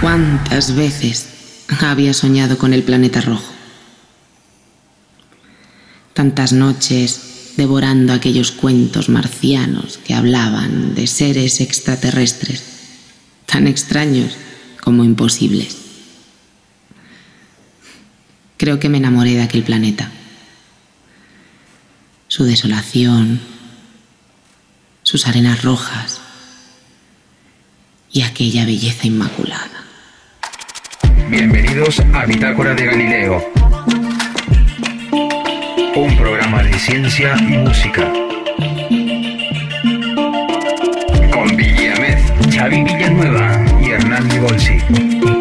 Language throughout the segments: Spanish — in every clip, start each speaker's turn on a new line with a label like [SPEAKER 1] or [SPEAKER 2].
[SPEAKER 1] ¿Cuántas veces había soñado con el planeta rojo? Tantas noches devorando aquellos cuentos marcianos que hablaban de seres extraterrestres, tan extraños como imposibles. Creo que me enamoré de aquel planeta. Su desolación, sus arenas rojas y aquella belleza inmaculada.
[SPEAKER 2] Bienvenidos a Bitácora de Galileo, un programa de ciencia y música. Con Villamed, Xavi Villanueva y Hernán Bolsi.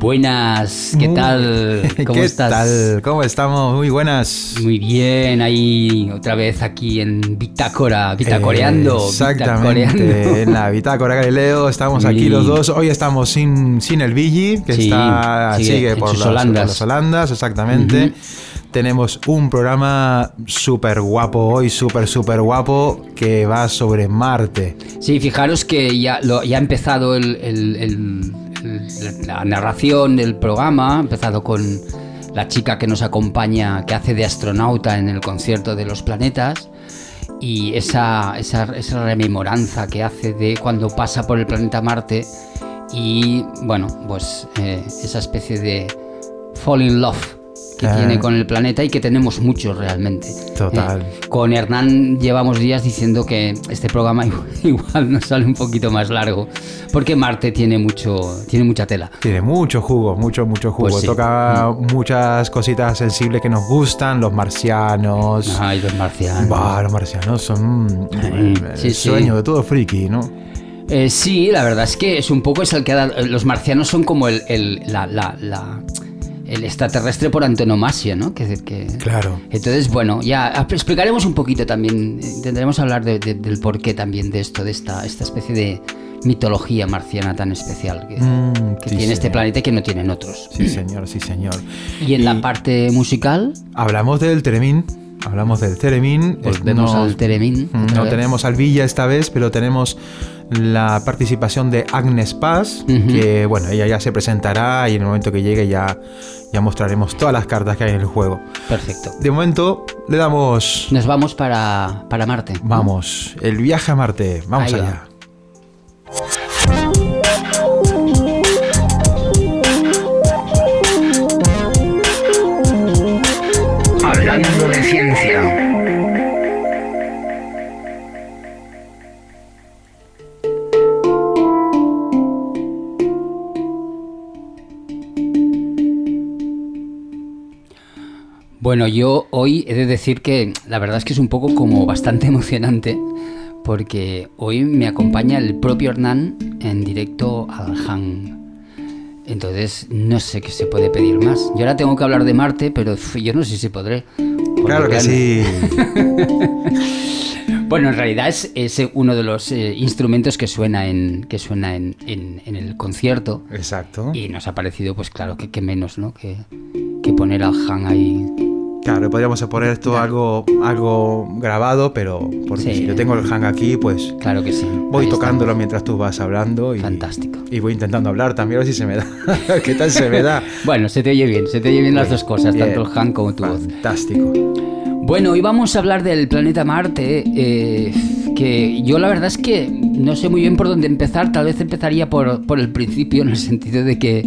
[SPEAKER 3] Buenas, ¿qué tal? ¿Cómo
[SPEAKER 4] ¿Qué
[SPEAKER 3] estás?
[SPEAKER 4] tal? ¿Cómo estamos? Muy buenas.
[SPEAKER 3] Muy bien, ahí otra vez aquí en Bitácora, Bitacoreando.
[SPEAKER 4] Eh, exactamente,
[SPEAKER 3] bitacoreando.
[SPEAKER 4] en la Bitácora Galileo estamos aquí los dos. Hoy estamos sin, sin el Billy, que
[SPEAKER 3] Sí,
[SPEAKER 4] está,
[SPEAKER 3] sigue
[SPEAKER 4] por, las,
[SPEAKER 3] Holandas.
[SPEAKER 4] por las Holandas, exactamente. Tenemos un programa súper guapo hoy, súper, súper guapo, que va sobre Marte.
[SPEAKER 3] Sí, fijaros que ya, lo- ya ha empezado el- el- la narración del programa, empezado con la chica que nos acompaña, que hace de astronauta en el concierto de los planetas. Y esa, esa, esa rememoranza que hace de cuando pasa por el planeta Marte y, bueno, pues eh, esa especie de fall in love que
[SPEAKER 4] Ah.
[SPEAKER 3] tiene con el planeta y que tenemos muchos realmente.
[SPEAKER 4] Total.
[SPEAKER 3] Eh, con Hernán llevamos días diciendo que este programa igual, nos sale un poquito más largo, porque Marte tiene mucho, tiene mucha tela.
[SPEAKER 4] Tiene mucho jugo, mucho, mucho jugo.
[SPEAKER 3] Pues sí.
[SPEAKER 4] Toca muchas cositas sensibles que nos gustan, los marcianos.
[SPEAKER 3] Ay, los marcianos.
[SPEAKER 4] Bah, los marcianos son
[SPEAKER 3] Ay,
[SPEAKER 4] el
[SPEAKER 3] sí, sí.
[SPEAKER 4] sueño de todo friki, ¿no?
[SPEAKER 3] Eh, sí, la verdad es que es un poco es el que ha dado- Los marcianos son como el, el- la- la- la- el extraterrestre por antonomasia, ¿no? Que, que-
[SPEAKER 4] Claro.
[SPEAKER 3] Entonces, bueno, ya explicaremos un poquito también, intentaremos hablar de- de- del porqué también de esto, de esta, esta especie de mitología marciana tan especial que,
[SPEAKER 4] Mm,
[SPEAKER 3] que
[SPEAKER 4] sí,
[SPEAKER 3] tiene este planeta y que no tienen otros.
[SPEAKER 4] Sí, señor, sí, señor.
[SPEAKER 3] Y en la parte musical,
[SPEAKER 4] Hablamos del Teremín. Hablamos del Teremín.
[SPEAKER 3] volvemos
[SPEAKER 4] No-
[SPEAKER 3] al Teremín.
[SPEAKER 4] No
[SPEAKER 3] vez.
[SPEAKER 4] tenemos al Villa esta vez, pero tenemos la participación de Agnes Paz, que bueno, ella ya se presentará y en el momento que llegue ya, ya mostraremos todas las cartas que hay en el juego.
[SPEAKER 3] Perfecto.
[SPEAKER 4] De momento le damos,
[SPEAKER 3] Nos vamos para, para Marte. ¿no?
[SPEAKER 4] vamos, el viaje a Marte, vamos
[SPEAKER 3] Ahí va.
[SPEAKER 4] allá.
[SPEAKER 2] Hablando de ciencia.
[SPEAKER 3] Bueno, yo hoy he de decir que la verdad es que es un poco como bastante emocionante porque hoy me acompaña el propio Hernán en directo al Han. Entonces no sé qué se puede pedir más. Yo ahora tengo que hablar de Marte, pero yo no sé si podré.
[SPEAKER 4] Claro que sí.
[SPEAKER 3] Bueno, en realidad es, es uno de los eh, instrumentos que suena en que suena en, en- en el concierto
[SPEAKER 4] Exacto.
[SPEAKER 3] y nos ha parecido, pues claro, que, que menos, ¿no? Que, que poner al Han ahí.
[SPEAKER 4] Claro, podríamos poner esto algo, algo grabado, pero porque
[SPEAKER 3] Sí.
[SPEAKER 4] si yo tengo el hang aquí, pues
[SPEAKER 3] Claro que sí.
[SPEAKER 4] voy
[SPEAKER 3] Ahí
[SPEAKER 4] tocándolo
[SPEAKER 3] estamos.
[SPEAKER 4] mientras tú vas hablando. Y,
[SPEAKER 3] Fantástico.
[SPEAKER 4] Y voy intentando hablar también, a ver si se me da. ¿Qué tal se me da?
[SPEAKER 3] Bueno, se te oye bien, se te oye bien las dos cosas,
[SPEAKER 4] Bien.
[SPEAKER 3] tanto el Han como tu voz.
[SPEAKER 4] Fantástico.
[SPEAKER 3] Bueno, hoy vamos a hablar del planeta Marte, eh, que yo la verdad es que no sé muy bien por dónde empezar, tal vez empezaría por, por el principio, en el sentido de que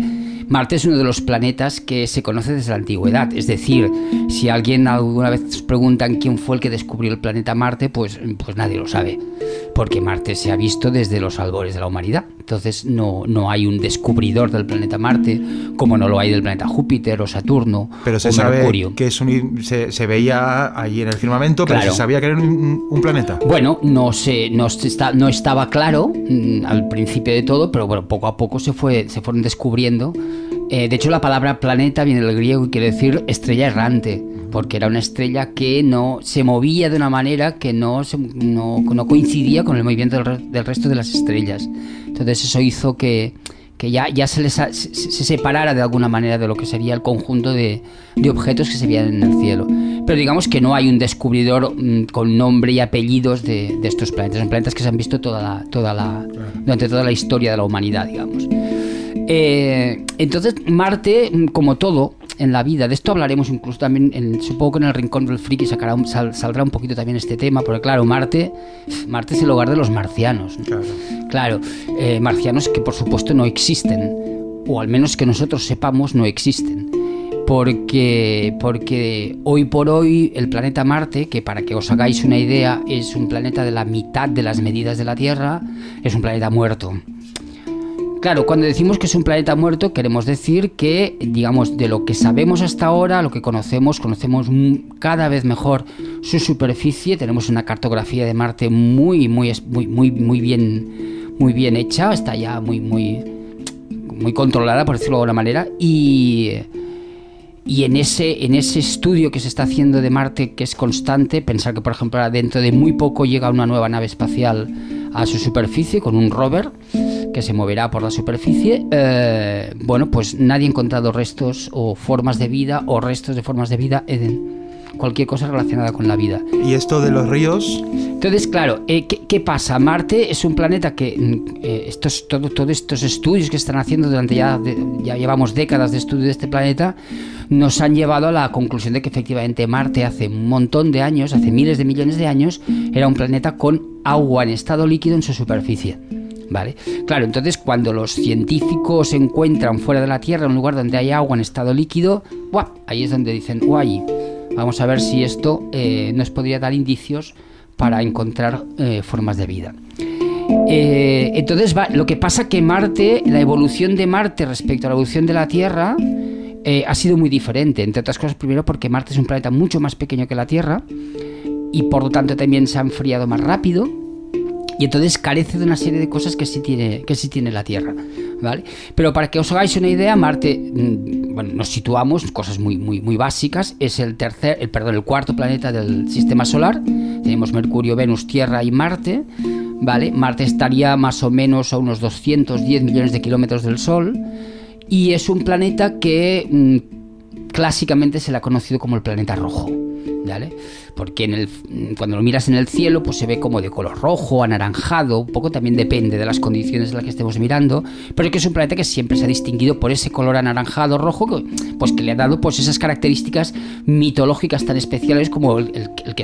[SPEAKER 3] Marte es uno de los planetas que se conoce desde la antigüedad, es decir, si alguien alguna vez os preguntan quién fue el que descubrió el planeta Marte, pues, pues nadie lo sabe, porque Marte se ha visto desde los albores de la humanidad, entonces no, no hay un descubridor del planeta Marte, como no lo hay del planeta Júpiter o Saturno
[SPEAKER 4] Pero se
[SPEAKER 3] o
[SPEAKER 4] sabe
[SPEAKER 3] Mercurio.
[SPEAKER 4] que es un, se, se veía ahí en el firmamento, pero
[SPEAKER 3] Claro.
[SPEAKER 4] se sabía que era un, un planeta.
[SPEAKER 3] Bueno, no se, no, se está, no estaba claro mm, al principio de todo, pero bueno, poco a poco se, fue, se fueron descubriendo. Eh, de hecho, la palabra planeta viene del griego y quiere decir estrella errante, porque era una estrella que no se movía de una manera que no, se- no, no coincidía con el movimiento del, re- del resto de las estrellas. Entonces eso hizo que, que ya, ya se, les ha- se, se separara de alguna manera de lo que sería el conjunto de, de objetos que se veían en el cielo. Pero pero digamos que no hay un descubridor mm, con nombre y apellidos de, de estos planetas. Son planetas que se han visto toda la, toda la, durante toda la historia de la humanidad, digamos. Eh, entonces, Marte, mm, como todo en la vida, de esto hablaremos incluso también, en, supongo que en el Rincón del Friki sacará un- sal- saldrá un poquito también este tema, porque claro, Marte, Marte es el hogar de los marcianos. ¿no?
[SPEAKER 4] Claro.
[SPEAKER 3] Claro, eh, marcianos que por supuesto no existen, o al menos que nosotros sepamos no existen. Porque, porque hoy por hoy el planeta Marte, que para que os hagáis una idea es un planeta de la mitad de las medidas de la Tierra, es un planeta muerto. Claro, cuando decimos que es un planeta muerto, queremos decir que, digamos, de lo que sabemos hasta ahora, lo que conocemos, conocemos cada vez mejor su superficie. Tenemos una cartografía de Marte muy, muy, muy, muy, muy bien, muy bien hecha. Está ya muy, muy, muy controlada, por decirlo de alguna manera. Y, y en ese, en ese estudio que se está haciendo de Marte, que es constante, pensar que, por ejemplo, dentro de muy poco llega una nueva nave espacial a su superficie con un rover que se moverá por la superficie. eh, bueno, pues nadie ha encontrado restos o formas de vida o restos de formas de vida en cualquier cosa relacionada con la vida.
[SPEAKER 4] Y esto de los ríos,
[SPEAKER 3] Entonces, claro, eh, ¿qué, qué pasa? Marte es un planeta que mm, eh, estos, todo- todos estos estudios que están haciendo durante ya, de- ya llevamos décadas de estudio de este planeta, nos han llevado a la conclusión de que efectivamente Marte hace un montón de años, hace miles de millones de años, era un planeta con agua en estado líquido en su superficie. ¿Vale? Claro, entonces cuando los científicos encuentran fuera de la Tierra un lugar donde hay agua en estado líquido, ¡buah! ahí es donde dicen, guay, vamos a ver si esto eh, nos podría dar indicios para encontrar eh, formas de vida. Eh, entonces, lo que pasa que Marte, la evolución de Marte respecto a la evolución de la Tierra, eh, ha sido muy diferente. Entre otras cosas, primero porque Marte es un planeta mucho más pequeño que la Tierra y por lo tanto también se ha enfriado más rápido y entonces carece de una serie de cosas que sí tiene, que sí tiene la Tierra, ¿vale? Pero para que os hagáis una idea, Marte, mm, bueno, nos situamos, cosas muy, muy, muy básicas, es el tercer, el, perdón, el cuarto planeta del sistema solar, tenemos Mercurio, Venus, Tierra y Marte, ¿vale? Marte estaría más o menos a unos 210 millones de kilómetros del Sol y es un planeta que mm, clásicamente se le ha conocido como el planeta rojo. ¿Vale? Porque en el, cuando lo miras en el cielo, pues se ve como de color rojo, anaranjado, un poco también depende de las condiciones en las que estemos mirando, pero es que es un planeta que siempre se ha distinguido por ese color anaranjado, rojo, que, pues le ha dado pues esas características mitológicas tan especiales como el, el- el que,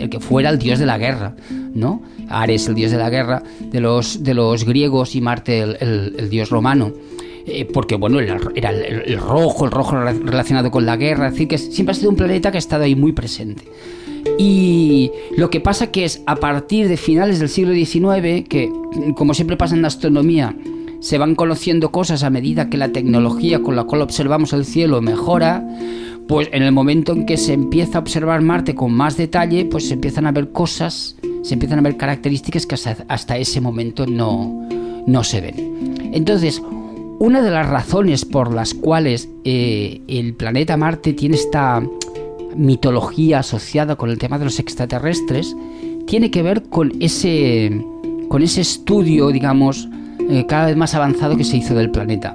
[SPEAKER 3] el que fuera el dios de la guerra, ¿no? Ares, el dios de la guerra de los, de los griegos y Marte, el dios romano eh, porque bueno, era, el, rojo, el rojo rela- relacionado con la guerra, es decir, que siempre ha sido un planeta que ha estado ahí muy presente. Y lo que pasa que es a partir de finales del siglo XIX, que como siempre pasa en la astronomía, se van conociendo cosas a medida que la tecnología con la cual observamos el cielo mejora, pues en el momento en que se empieza a observar Marte con más detalle, pues se empiezan a ver cosas, se empiezan a ver características que hasta, hasta ese momento no, no se ven. Entonces, una de las razones por las cuales eh, el planeta Marte tiene esta mitología asociada con el tema de los extraterrestres tiene que ver con ese, con ese estudio, digamos, eh, cada vez más avanzado que se hizo del planeta.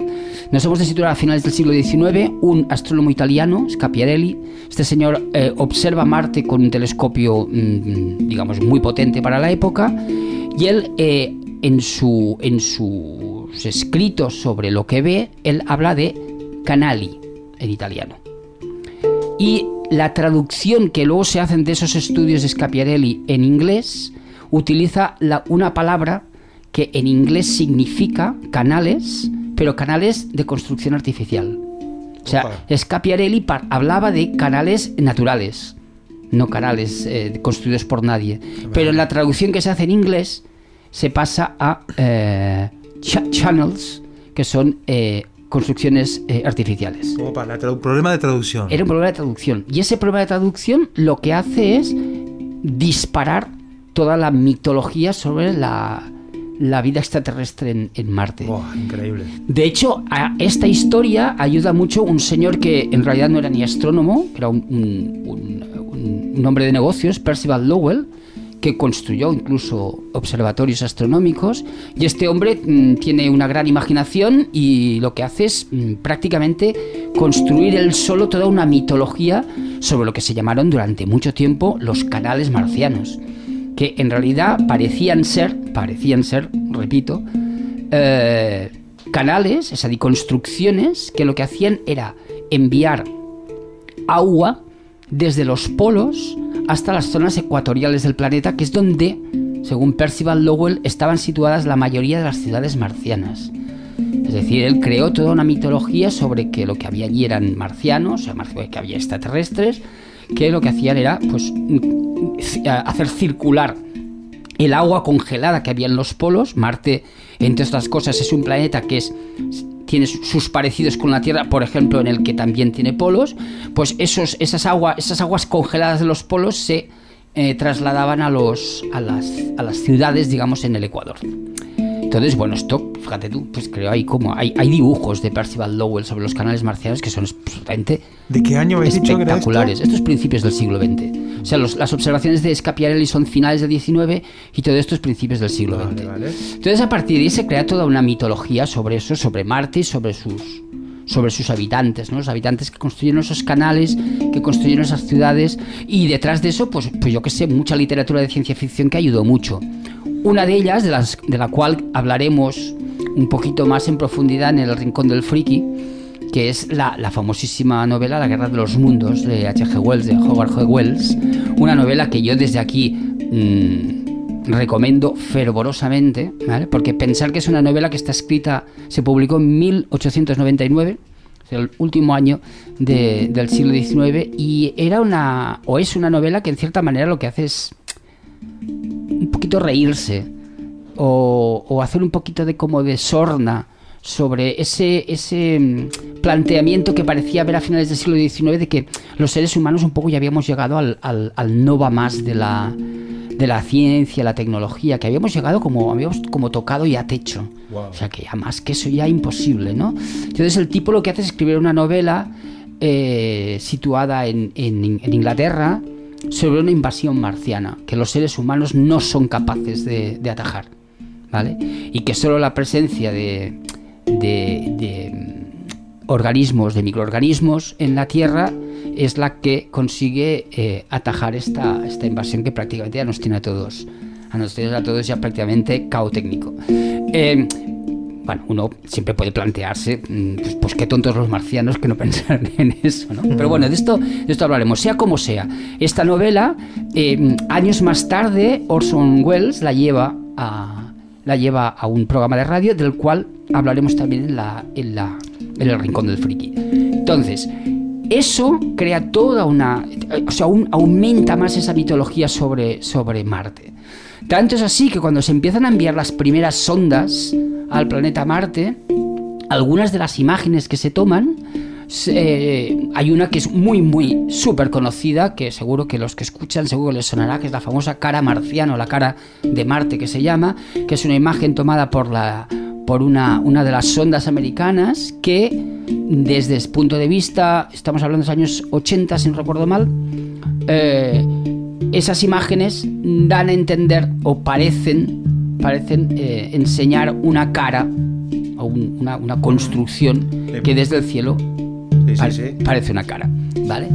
[SPEAKER 3] Nos hemos de situar a finales del siglo XIX, un astrónomo italiano, Scapiarelli, este señor eh, observa Marte con un telescopio, mm, digamos, muy potente para la época, y él en, su, en sus escritos sobre lo que ve, él habla de canali en italiano. Y la traducción que luego se hacen de esos estudios de Scapiarelli en inglés utiliza la- una palabra que en inglés significa canales, pero canales de construcción artificial. O sea. Scapiarelli hablaba de canales naturales, no canales eh, construidos por nadie. Pero en la traducción que se hace en inglés se pasa a eh, cha- channels, que son eh, construcciones eh, artificiales.
[SPEAKER 4] Opa, la tradu- problema de traducción.
[SPEAKER 3] Era un problema de traducción. Y ese problema de traducción lo que hace es disparar toda la mitología sobre la, la vida extraterrestre en, en Marte.
[SPEAKER 4] Buah, increíble.
[SPEAKER 3] De hecho, a esta historia ayuda mucho un señor que en realidad no era ni astrónomo, que era un, un- un- un- un hombre de negocios, Percival Lowell, que construyó incluso observatorios astronómicos. Y este hombre mm, tiene una gran imaginación y lo que hace es mm, prácticamente construir él solo toda una mitología sobre lo que se llamaron durante mucho tiempo los canales marcianos, que en realidad parecían ser, parecían ser, repito, eh, canales, es decir, construcciones que lo que hacían era enviar agua desde los polos hasta las zonas ecuatoriales del planeta, que es donde, según Percival Lowell, estaban situadas la mayoría de las ciudades marcianas. Es decir, él creó toda una mitología sobre que lo que había allí eran marcianos, o sea, que había extraterrestres, que lo que hacían era pues hacer circular el agua congelada que había en los polos. Marte, entre otras cosas, es un planeta que es tiene sus parecidos con la Tierra, por ejemplo, en el que también tiene polos, pues esos, esas, agua, esas aguas congeladas de los polos se eh, trasladaban a, los, a, las, a las ciudades, digamos, en el Ecuador. Entonces, bueno, esto, fíjate tú, pues creo ahí como hay, hay dibujos de Percival Lowell sobre los canales marcianos que son absolutamente
[SPEAKER 4] ¿De qué año habéis dicho
[SPEAKER 3] espectaculares.
[SPEAKER 4] esto?
[SPEAKER 3] Esto es principios del siglo XX. O sea, los- las observaciones de Scapiarelli son finales del XIX y todo esto es principios del siglo
[SPEAKER 4] Vale,
[SPEAKER 3] XX.
[SPEAKER 4] vale.
[SPEAKER 3] Entonces, a partir de ahí se crea toda una mitología sobre eso, sobre Marte y sobre sus sobre sus habitantes, ¿no? Los habitantes que construyeron esos canales, que construyeron esas ciudades y detrás de eso, pues, pues yo que sé, mucha literatura de ciencia ficción que ayudó mucho. Una de ellas, de, las, de la cual hablaremos un poquito más en profundidad en el Rincón del Friki, que es la, la famosísima novela La Guerra de los Mundos de H.G. Wells, de Howard G. Wells, una novela que yo desde aquí mm, recomiendo fervorosamente, ¿vale? porque pensar que es una novela que está escrita, se publicó en 1899, o sea, el último año de- del siglo XIX, y era una, o es una novela que en cierta manera lo que hace es poquito reírse o, o hacer un poquito de como de sorna sobre ese, ese mm, planteamiento que parecía haber a finales del siglo XIX de que los seres humanos un poco ya habíamos llegado al, al, al no va más de la, de la ciencia, la tecnología, que habíamos llegado como, habíamos como tocado ya techo.
[SPEAKER 4] Wow.
[SPEAKER 3] O sea que ya más que eso ya imposible, ¿no? Entonces el tipo lo que hace es escribir una novela eh, situada en, en- en Inglaterra sobre una invasión marciana que los seres humanos no son capaces de, atajar, ¿vale? Y que solo la presencia de, mm, organismos, de microorganismos en la Tierra es la que consigue eh, atajar esta, esta invasión que prácticamente ya nos tiene a todos, a nosotros a todos ya prácticamente cao técnico. Eh, bueno, uno siempre puede plantearse, mm, pues, pues qué tontos los marcianos que no pensaron en eso, ¿no? Pero bueno, de esto, de esto hablaremos, sea como sea. Esta novela, eh, años más tarde, Orson Welles la lleva a, la lleva a un programa de radio del cual hablaremos también en, la, en, la, en el Rincón del Friki. Entonces, eso crea toda una... O sea, aún aumenta más esa mitología sobre, sobre Marte. Tanto es así que cuando se empiezan a enviar las primeras sondas al planeta Marte, algunas de las imágenes que se toman, eh, hay una que es muy, muy súper conocida, que seguro que los que escuchan seguro les sonará, que es la famosa cara marciana o la cara de Marte que se llama, que es una imagen tomada por la por una, una de las sondas americanas que desde el punto de vista, estamos hablando de los años 80 si no recuerdo mal, eh, esas imágenes dan a entender o parecen, parecen eh, enseñar una cara o un- una, una construcción que desde el cielo
[SPEAKER 4] Sí, sí,
[SPEAKER 3] pare-
[SPEAKER 4] sí.
[SPEAKER 3] parece una cara, ¿vale?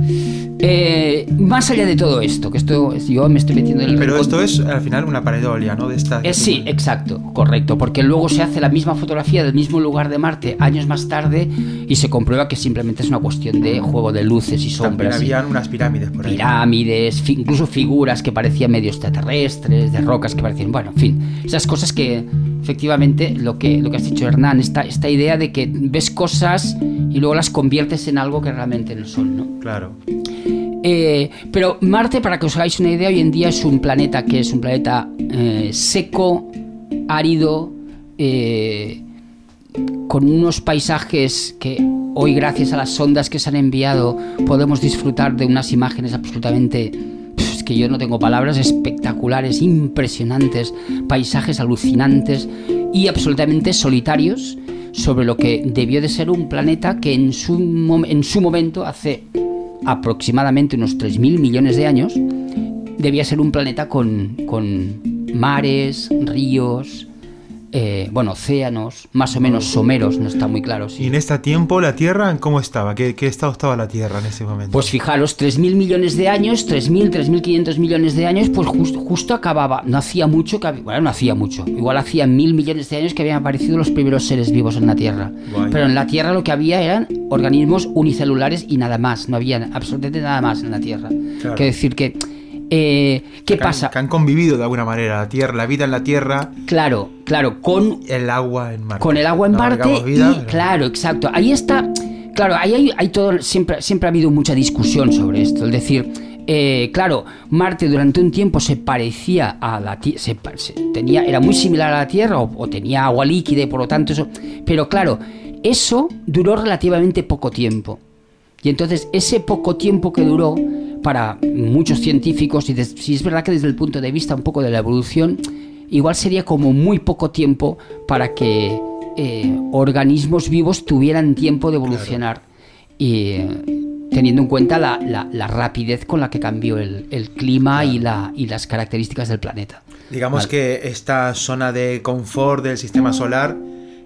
[SPEAKER 3] Eh, más allá de todo esto, que esto es- yo me estoy metiendo en el
[SPEAKER 4] Pero esto es al final una pareidolia, ¿no? De esta.
[SPEAKER 3] eh, sí, exacto, correcto, porque luego se hace la misma fotografía del mismo lugar de Marte años más tarde y se comprueba que simplemente es una cuestión de juego de luces y
[SPEAKER 4] También
[SPEAKER 3] sombras. y
[SPEAKER 4] habían unas pirámides por ahí.
[SPEAKER 3] pirámides, fi- incluso figuras que parecían medio extraterrestres, de rocas que parecían, bueno, en fin, esas cosas que efectivamente lo que, lo que has dicho Hernán, esta, esta idea de que ves cosas y luego las conviertes en algo que realmente no son, ¿no?
[SPEAKER 4] Claro.
[SPEAKER 3] Eh, pero Marte, para que os hagáis una idea, hoy en día es un planeta que es un planeta eh, seco, árido, eh, con unos paisajes que hoy gracias a las sondas que se han enviado podemos disfrutar de unas imágenes absolutamente que yo no tengo palabras espectaculares, impresionantes, paisajes alucinantes y absolutamente solitarios sobre lo que debió de ser un planeta que en su, en su momento hace aproximadamente unos 3.000 millones de años debía ser un planeta con, con mares, ríos, eh, bueno, océanos, más o menos someros, no está muy claro. sí.
[SPEAKER 4] ¿Y en este tiempo la Tierra cómo estaba? ¿Qué, qué estado estaba la Tierra en ese momento?
[SPEAKER 3] Pues fijaros, 3.000 millones de años, 3.000, 3.500 millones de años, pues jus- justo acababa, no hacía mucho, que bueno, no hacía mucho, igual hacía mil millones de años que habían aparecido los primeros seres vivos en la Tierra. Pero en la Tierra lo que había eran organismos unicelulares y nada más, no había absolutamente nada más en la Tierra.
[SPEAKER 4] Claro.
[SPEAKER 3] Quiero decir que, eh, ¿qué
[SPEAKER 4] que han-
[SPEAKER 3] pasa?
[SPEAKER 4] que han convivido de alguna manera la Tierra, la vida en la Tierra,
[SPEAKER 3] Claro, claro, con
[SPEAKER 4] el agua en Marte.
[SPEAKER 3] con el agua en
[SPEAKER 4] No
[SPEAKER 3] Marte
[SPEAKER 4] abarcamos vida,
[SPEAKER 3] y
[SPEAKER 4] pero-
[SPEAKER 3] claro, exacto. Ahí está, claro, ahí hay, hay todo, siempre, siempre ha habido mucha discusión sobre esto. Es decir, eh, claro, Marte durante un tiempo se parecía a la Tierra, se, pa- se- tenía, era muy similar a la Tierra o, o tenía agua líquida y por lo tanto eso, pero claro, eso duró relativamente poco tiempo. Y entonces ese poco tiempo que duró para muchos científicos, y des- si es verdad que desde el punto de vista un poco de la evolución, igual sería como muy poco tiempo para que eh, organismos vivos tuvieran tiempo de evolucionar. Y teniendo en cuenta la, la- la rapidez con la que cambió el, el clima y, la, y las características del planeta.
[SPEAKER 4] Digamos
[SPEAKER 3] Vale.
[SPEAKER 4] que esta zona de confort del sistema solar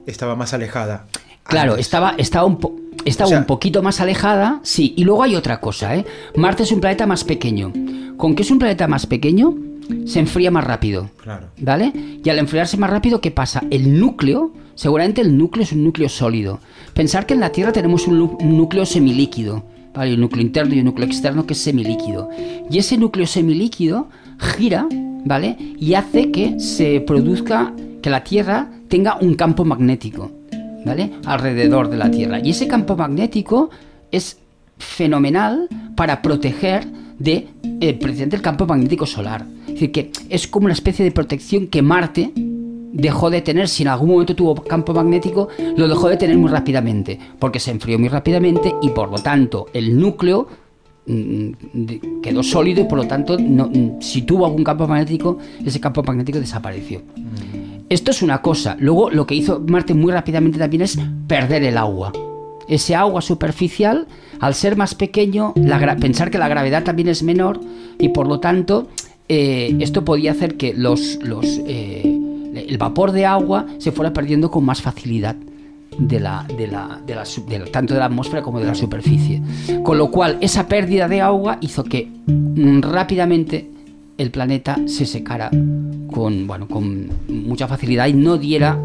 [SPEAKER 4] estaba más alejada.
[SPEAKER 3] Claro, estaba, estaba, un, po- estaba
[SPEAKER 4] O sea-
[SPEAKER 3] un poquito más alejada, sí. Y luego hay otra cosa, ¿eh? Marte es un planeta más pequeño. Con que es un planeta más pequeño, se enfría más rápido.
[SPEAKER 4] Claro.
[SPEAKER 3] ¿Vale? Y al enfriarse más rápido, ¿qué pasa? El núcleo, seguramente el núcleo es un núcleo sólido. Pensar que en la Tierra tenemos un, un núcleo semilíquido, ¿vale? Un núcleo interno y un núcleo externo que es semilíquido. Y ese núcleo semilíquido gira, ¿vale? Y hace que se produzca, que la Tierra tenga un campo magnético, Alrededor de la Tierra. Y ese campo magnético es fenomenal para proteger de eh, precisamente el campo magnético solar. Es decir, que es como una especie de protección que Marte dejó de tener, si en algún momento tuvo campo magnético, lo dejó de tener muy rápidamente, porque se enfrió muy rápidamente y por lo tanto el núcleo mm, quedó sólido y por lo tanto mm, si tuvo algún campo magnético, ese campo magnético desapareció. Esto es una cosa. Luego lo que hizo Marte muy rápidamente también es perder el agua. Ese agua superficial, al ser más pequeño, pensar que la gravedad también es menor y por lo tanto eh, esto podía hacer que eh, el vapor de agua se fuera perdiendo con más facilidad de de la- tanto de la atmósfera como de la superficie. Con lo cual, esa pérdida de agua hizo que mm, rápidamente el planeta se secara con, bueno, con mucha facilidad y no diera,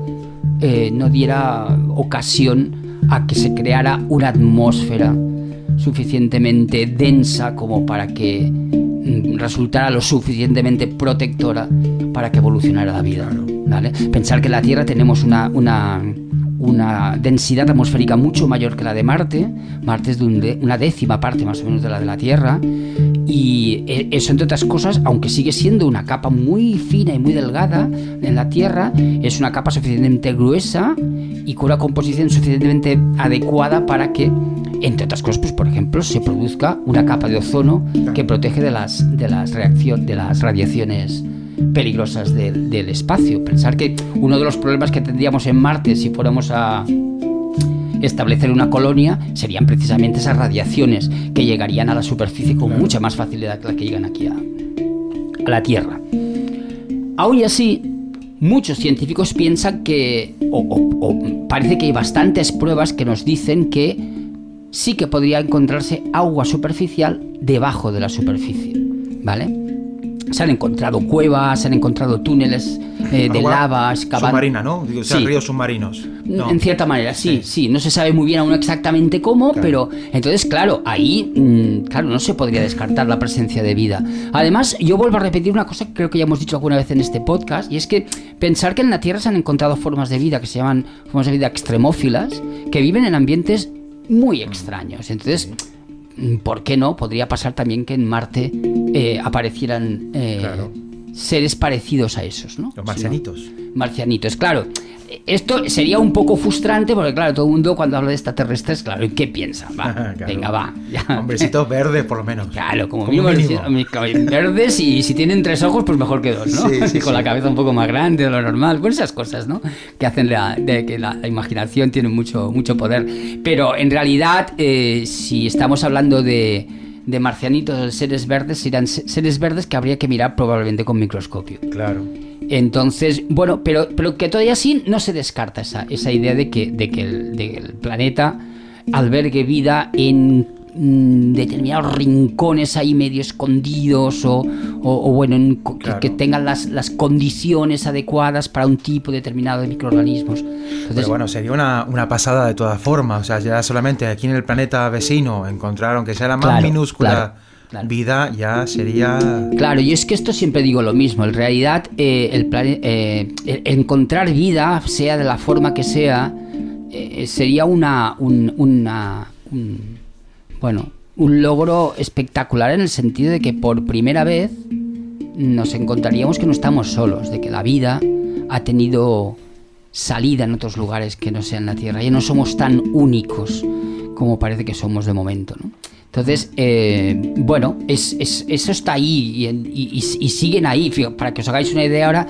[SPEAKER 3] eh, no diera ocasión a que se creara una atmósfera suficientemente densa como para que mm, resultara lo suficientemente protectora para que evolucionara la vida. ¿vale? Pensar que en la Tierra tenemos una, una, una densidad atmosférica mucho mayor que la de Marte. Marte es de un de- una décima parte más o menos de la de la Tierra. Y eh, eso, entre otras cosas, aunque sigue siendo una capa muy fina y muy delgada en la Tierra, es una capa suficientemente gruesa y con una composición suficientemente adecuada para que, entre otras cosas, pues por ejemplo, se produzca una capa de ozono que protege de las, de las, reacción, de las radiaciones peligrosas del, del espacio. Pensar que uno de los problemas que tendríamos en Marte si fuéramos a establecer una colonia serían precisamente esas radiaciones que llegarían a la superficie con mucha más facilidad que las que llegan aquí a, a la Tierra. Aún y así, muchos científicos piensan que, o, o- o parece que hay bastantes pruebas que nos dicen que sí que podría encontrarse agua superficial debajo de la superficie, ¿vale? Se han encontrado cuevas, se han encontrado túneles eh, de lava excavados.
[SPEAKER 4] Submarina, ¿no? Digo, o sea,
[SPEAKER 3] Sí.
[SPEAKER 4] ríos submarinos. No.
[SPEAKER 3] En cierta manera, sí,
[SPEAKER 4] Sí.
[SPEAKER 3] sí, No se sabe muy bien aún exactamente cómo,
[SPEAKER 4] Claro.
[SPEAKER 3] pero entonces, claro, ahí, mm, claro, no se podría descartar la presencia de vida. Además, yo vuelvo a repetir una cosa que creo que ya hemos dicho alguna vez en este podcast, y es que pensar que en la Tierra se han encontrado formas de vida que se llaman formas de vida extremófilas, que viven en ambientes muy extraños. Entonces, mm, ¿por qué no? Podría pasar también que en Marte eh, aparecieran eh. Seres parecidos a esos, ¿no?
[SPEAKER 4] Los
[SPEAKER 3] Si no-
[SPEAKER 4] marcianitos.
[SPEAKER 3] marcianitos. Claro, esto sería un poco frustrante porque, claro, todo el mundo cuando habla de extraterrestres, claro, ¿y qué piensa? Va,
[SPEAKER 4] Claro.
[SPEAKER 3] venga, va. ya.
[SPEAKER 4] Hombrecitos verdes, por lo menos.
[SPEAKER 3] Claro, como,
[SPEAKER 4] Como
[SPEAKER 3] mínimo,
[SPEAKER 4] mínimo.
[SPEAKER 3] si- verdes y si tienen tres ojos, pues mejor que dos, ¿no?
[SPEAKER 4] Sí, sí,
[SPEAKER 3] Con la cabeza un poco más grande de lo normal, pues esas cosas, ¿no? Que hacen la- de que la, la imaginación tiene mucho, mucho poder. Pero en realidad, eh, si estamos hablando de, de marcianitos o de seres verdes, serán se- seres verdes que habría que mirar probablemente con microscopio.
[SPEAKER 4] Claro.
[SPEAKER 3] Entonces, bueno, pero, pero que todavía así no se descarta esa, esa idea de que, de que el, de que el planeta albergue vida en mm, determinados rincones ahí medio escondidos o, o- o, bueno, en que- tengan las, las condiciones adecuadas para un tipo determinado de microorganismos. Entonces,
[SPEAKER 4] Pero bueno, sería una, una pasada de todas formas. O sea, ya solamente aquí en el planeta vecino encontraron que sea la más
[SPEAKER 3] Claro,
[SPEAKER 4] minúscula
[SPEAKER 3] claro, claro.
[SPEAKER 4] vida, ya sería.
[SPEAKER 3] Claro, y es que esto siempre digo lo mismo. En realidad, eh, el plane- eh, el- encontrar vida, sea de la forma que sea, eh, sería una, un, una- un- bueno, un logro espectacular en el sentido de que por primera vez nos encontraríamos que no estamos solos, de que la vida ha tenido salida en otros lugares que no sean la Tierra. Ya no somos tan únicos como parece que somos de momento, ¿no? Entonces, eh, bueno, es, es- eso está ahí y, en- y- y- y siguen ahí. Para que os hagáis una idea ahora,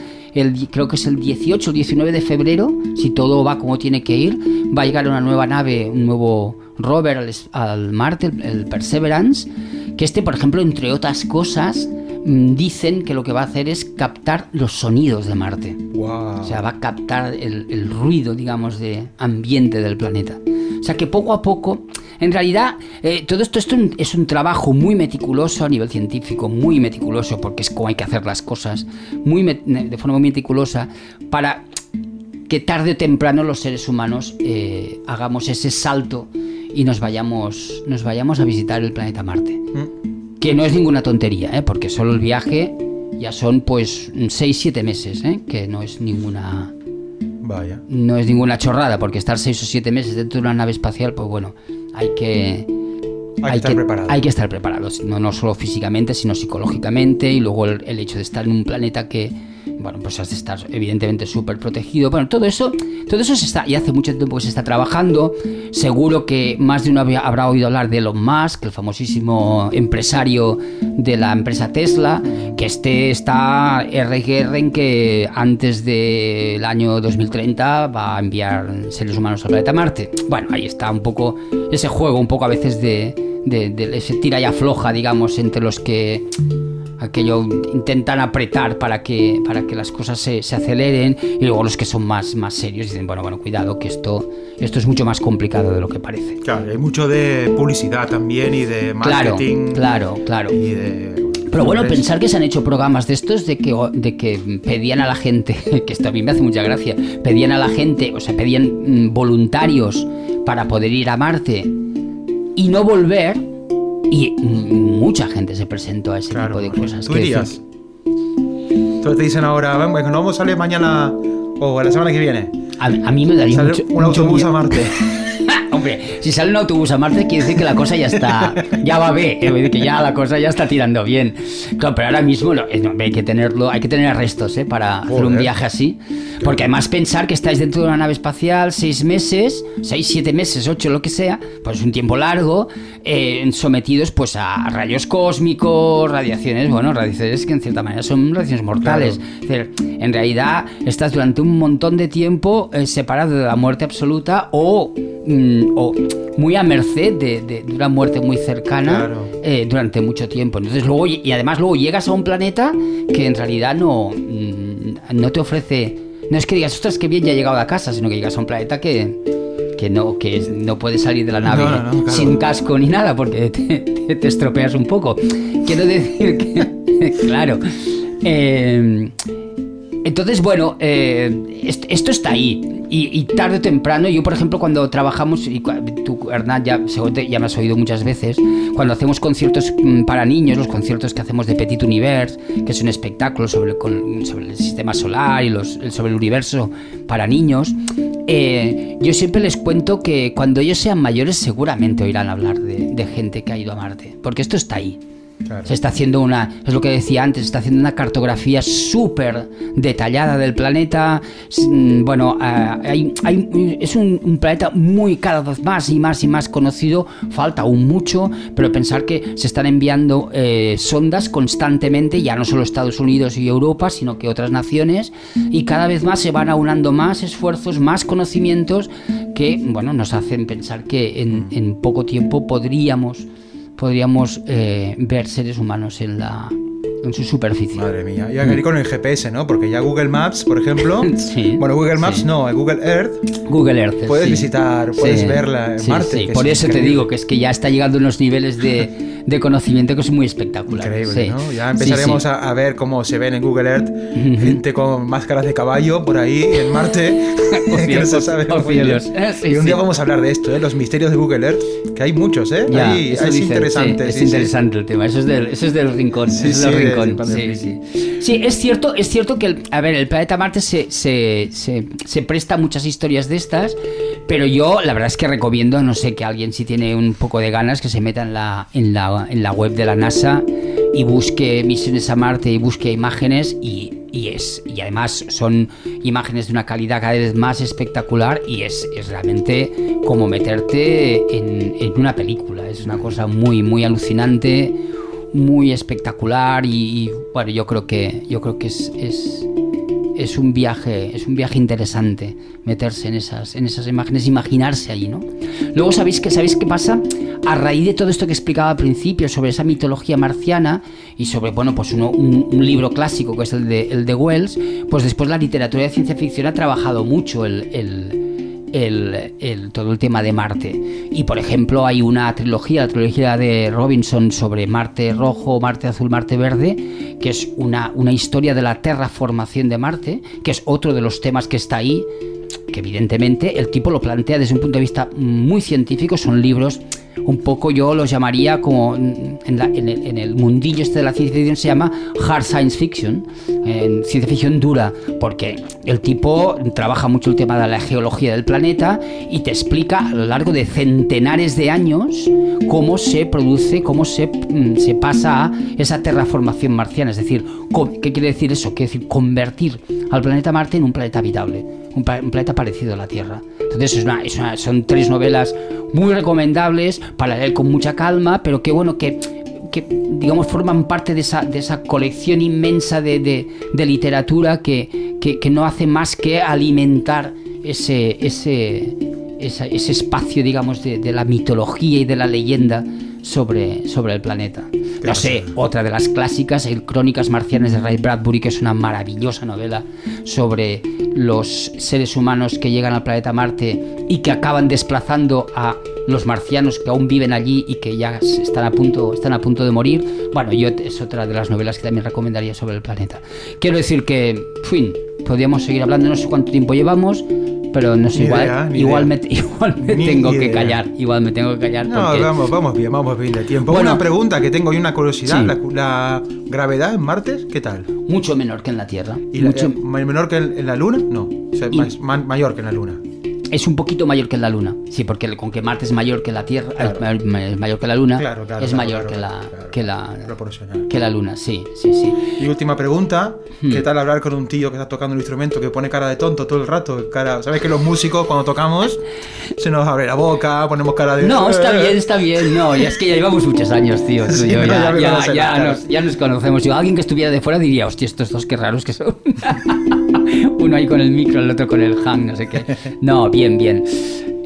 [SPEAKER 3] creo que es el 18 o 19 de febrero, si todo va como tiene que ir, va a llegar una nueva nave, un nuevo rover al, Marte, el, Perseverance, que este, por ejemplo, entre otras cosas, dicen que lo que va a hacer es captar los sonidos de Marte.
[SPEAKER 4] ¡Wow!
[SPEAKER 3] O sea, va a captar el, el ruido, digamos, de ambiente del planeta. O sea que poco a poco, en realidad, eh, todo esto, esto es un trabajo muy meticuloso a nivel científico, muy meticuloso, porque es como hay que hacer las cosas, muy de forma muy meticulosa, para que tarde o temprano los seres humanos eh, hagamos ese salto y nos vayamos, nos vayamos a visitar el planeta Marte.
[SPEAKER 4] Mm,
[SPEAKER 3] Que no es ninguna tontería, ¿eh? porque solo el viaje ya son pues 6-7 meses, ¿eh? que no es ninguna
[SPEAKER 4] Vaya.
[SPEAKER 3] no es ninguna chorrada, porque estar 6 o 7 meses dentro de una nave espacial, pues bueno, hay que
[SPEAKER 4] Hay que estar preparado.
[SPEAKER 3] Hay que estar preparados, no, no solo físicamente, sino psicológicamente, y luego el, el hecho de estar en un planeta que, bueno, pues has de estar evidentemente súper protegido. Bueno, todo eso, todo eso se está, y hace mucho tiempo que se está trabajando. Seguro que más de uno habrá oído hablar de Elon Musk, el famosísimo empresario de la empresa Tesla, que este está RGR en que antes del año 2030 va a enviar seres humanos al planeta Marte. Bueno, ahí está un poco ese juego, un poco a veces de, de ese tira y afloja, digamos, entre los que aquello intentan apretar para que, para que las cosas se, se aceleren y luego los que son más, más serios dicen, bueno, bueno, cuidado, que esto, esto es mucho más complicado de lo que parece.
[SPEAKER 4] Claro, hay mucho de publicidad también y de
[SPEAKER 3] Claro,
[SPEAKER 4] marketing.
[SPEAKER 3] claro, claro.
[SPEAKER 4] Y de.
[SPEAKER 3] Pero bueno, pensar que se han hecho programas de estos de que, de que pedían a la gente, que esto a mí me hace mucha gracia, pedían a la gente, o sea, pedían mm, voluntarios para poder ir a Marte y no volver, y mucha gente se presentó a ese
[SPEAKER 4] Claro,
[SPEAKER 3] tipo de cosas.
[SPEAKER 4] ¿Tú
[SPEAKER 3] que
[SPEAKER 4] irías? Entonces te dicen ahora, "Ven, bueno, no vamos a salir mañana o la semana que viene.
[SPEAKER 3] A, a mí me daría mucho,
[SPEAKER 4] un
[SPEAKER 3] mucho
[SPEAKER 4] autobús
[SPEAKER 3] miedo.
[SPEAKER 4] a Marte.
[SPEAKER 3] Hombre, si sale un autobús a Marte quiere decir que la cosa ya está, ya va bien, decir, que ya la cosa ya está tirando bien. Claro, pero ahora mismo lo- no, hay que tenerlo, hay que tener arrestos ¿eh? para hacer un
[SPEAKER 4] Joder.
[SPEAKER 3] viaje así, porque además pensar que estáis dentro de una nave espacial seis meses, seis, siete meses, ocho, lo que sea, pues un tiempo largo, eh, sometidos pues a rayos cósmicos, radiaciones, bueno, radiaciones que en cierta manera son radiaciones mortales. Es decir, en realidad estás durante un montón de tiempo eh, separado de la muerte absoluta o, mm, o muy a merced de, de- de una muerte muy cercana
[SPEAKER 4] Claro.
[SPEAKER 3] eh, durante mucho tiempo. Entonces luego y además luego llegas a un planeta que en realidad no, mm, no te ofrece. No es que digas, ostras, qué bien ya he llegado a casa, sino que llegas a un planeta que, que no, que no puedes salir de la nave
[SPEAKER 4] No, no, no, claro.
[SPEAKER 3] sin casco ni nada, porque te, te- te estropeas un poco. Quiero decir que, claro. eh, entonces, bueno, eh, est- esto está ahí. Y, y tarde o temprano, yo por ejemplo, cuando trabajamos, y tú, Hernán, ya, ya me has oído muchas veces, cuando hacemos conciertos mm, para niños, los conciertos que hacemos de Petit Univers, que es un espectáculo sobre, con- sobre el sistema solar y los, sobre el universo para niños, eh, yo siempre les cuento que cuando ellos sean mayores seguramente oirán hablar de, de gente que ha ido a Marte, porque esto está ahí. Se está haciendo una, es lo que decía antes, se está haciendo una cartografía súper detallada del planeta. Mm, Bueno, ah, hay- hay- es un, planeta muy cada vez más y más y más conocido. Falta aún mucho, pero pensar que se están enviando eh, sondas constantemente, ya no solo Estados Unidos y Europa, sino que otras naciones, y cada vez más se van aunando más esfuerzos, más conocimientos que, bueno, nos hacen pensar que en poco tiempo podríamos podríamos eh, ver seres humanos en la, en su superficie.
[SPEAKER 4] Madre mía. Y aquí con el GPS, ¿no? Porque ya Google Maps, por ejemplo.
[SPEAKER 3] Sí.
[SPEAKER 4] Bueno, Google Maps
[SPEAKER 3] Sí.
[SPEAKER 4] no, Google Earth.
[SPEAKER 3] Google Earth.
[SPEAKER 4] Puedes
[SPEAKER 3] sí.
[SPEAKER 4] visitar, puedes verla en Marte,
[SPEAKER 3] Por
[SPEAKER 4] es
[SPEAKER 3] eso te digo que es que ya está llegando a unos niveles de, de conocimiento que es muy espectacular.
[SPEAKER 4] Increíble. ¿no? Ya empezaremos. A, a ver cómo se ven en Google Earth gente con máscaras de caballo por ahí en Marte. Que no se
[SPEAKER 3] cielos,
[SPEAKER 4] sabe muy bien.
[SPEAKER 3] cielos. Sí,
[SPEAKER 4] y un día vamos a hablar de esto, ¿eh? los misterios de Google Earth, que hay muchos, ¿eh?
[SPEAKER 3] Ya,
[SPEAKER 4] Ahí- es
[SPEAKER 3] dicen,
[SPEAKER 4] interesante.
[SPEAKER 3] es interesante el tema. Eso es del, eso es del rincón. Es del
[SPEAKER 4] sí,
[SPEAKER 3] rincón. Sí, sí. Sí, es cierto, es cierto que el, a ver, el planeta Marte se, se, se, se presta a muchas historias de estas, pero yo la verdad es que recomiendo, no sé, que alguien si tiene un poco de ganas que se meta en la, en la, en la web de la NASA y busque misiones a Marte y busque imágenes y, y es y además son imágenes de una calidad cada vez más espectacular y es, es realmente como meterte en, en una película es una cosa muy muy alucinante muy espectacular y, bueno yo creo que yo creo que es, es es un viaje es un viaje interesante meterse en esas en esas imágenes imaginarse allí no luego sabéis que sabéis qué pasa a raíz de todo esto que explicaba al principio sobre esa mitología marciana y sobre bueno pues uno- un, libro clásico que es el de el de Wells pues después la literatura de ciencia ficción ha trabajado mucho el el, todo el tema de Marte. Y por ejemplo hay una trilogía, la trilogía de Robinson sobre Marte rojo, Marte azul, Marte verde, que es una, una historia de la terraformación de Marte, que es otro de los temas que está ahí, evidentemente el tipo lo plantea desde un punto de vista muy científico, son libros un poco yo los llamaría como en, el, mundillo este de la ciencia ficción se llama hard science fiction, en ciencia ficción dura, porque el tipo trabaja mucho el tema de la geología del planeta y te explica a lo largo de centenares de años cómo se produce, cómo se, mm, se pasa a esa terraformación marciana, es decir, ¿qué quiere decir eso? Quiere decir convertir al planeta Marte en un planeta habitable, un, pla- un planeta parecido a la Tierra. Entonces es una- es una- son tres novelas muy recomendables para leer con mucha calma, pero que bueno, que, que digamos forman parte de esa, de esa colección inmensa de, de- de literatura que, que- que no hace más que alimentar ese, ese, ese espacio, digamos, de, de la mitología y de la leyenda sobre, sobre el planeta. No sé, otra de las clásicas, el Crónicas Marcianas de Ray Bradbury, que es una maravillosa novela sobre los seres humanos que llegan al planeta Marte y que acaban desplazando a los marcianos que aún viven allí y que ya están a punto, están a punto de morir. Bueno, yo es otra de las novelas que también recomendaría sobre el planeta. Quiero decir que, fin, podríamos seguir hablando, no sé cuánto tiempo llevamos, pero no sé,
[SPEAKER 4] Ni
[SPEAKER 3] igual,
[SPEAKER 4] idea,
[SPEAKER 3] igual, me, igual me
[SPEAKER 4] Ni
[SPEAKER 3] tengo que callar, igual me tengo que callar
[SPEAKER 4] No,
[SPEAKER 3] porque...
[SPEAKER 4] vamos, vamos bien, vamos bien de tiempo.
[SPEAKER 3] Bueno.
[SPEAKER 4] una pregunta que tengo y una curiosidad.
[SPEAKER 3] Sí.
[SPEAKER 4] La, la gravedad en Marte, ¿qué tal?
[SPEAKER 3] Mucho menor que en la Tierra.
[SPEAKER 4] ¿Y la-
[SPEAKER 3] mucho,
[SPEAKER 4] eh, menor que en, en la Luna? No, o sea,
[SPEAKER 3] Y-
[SPEAKER 4] más- ma- mayor que en la Luna.
[SPEAKER 3] Es un poquito mayor que la Luna. Sí, porque con que Marte es mayor que la Tierra,
[SPEAKER 4] Claro.
[SPEAKER 3] es mayor que la Luna,
[SPEAKER 4] Claro, claro,
[SPEAKER 3] es mayor que, la, que, la, que la Luna. Sí, sí, sí.
[SPEAKER 4] Y última pregunta,
[SPEAKER 3] Hmm.
[SPEAKER 4] ¿qué tal hablar con un tío que está tocando un instrumento que pone cara de tonto todo el rato? Cara, ¿Sabes que los músicos cuando tocamos se nos abre la boca, ponemos cara de...
[SPEAKER 3] No, está bien, está bien. No, y es que ya llevamos muchos años, tío.
[SPEAKER 4] Sí,
[SPEAKER 3] yo
[SPEAKER 4] ya
[SPEAKER 3] ya, ya, ya nos, ya nos conocemos. Yo, alguien que estuviera de fuera diría, hostia, estos dos qué raros que son. Uno ahí con el micro, el otro con el hang, no sé qué. No, bien, bien.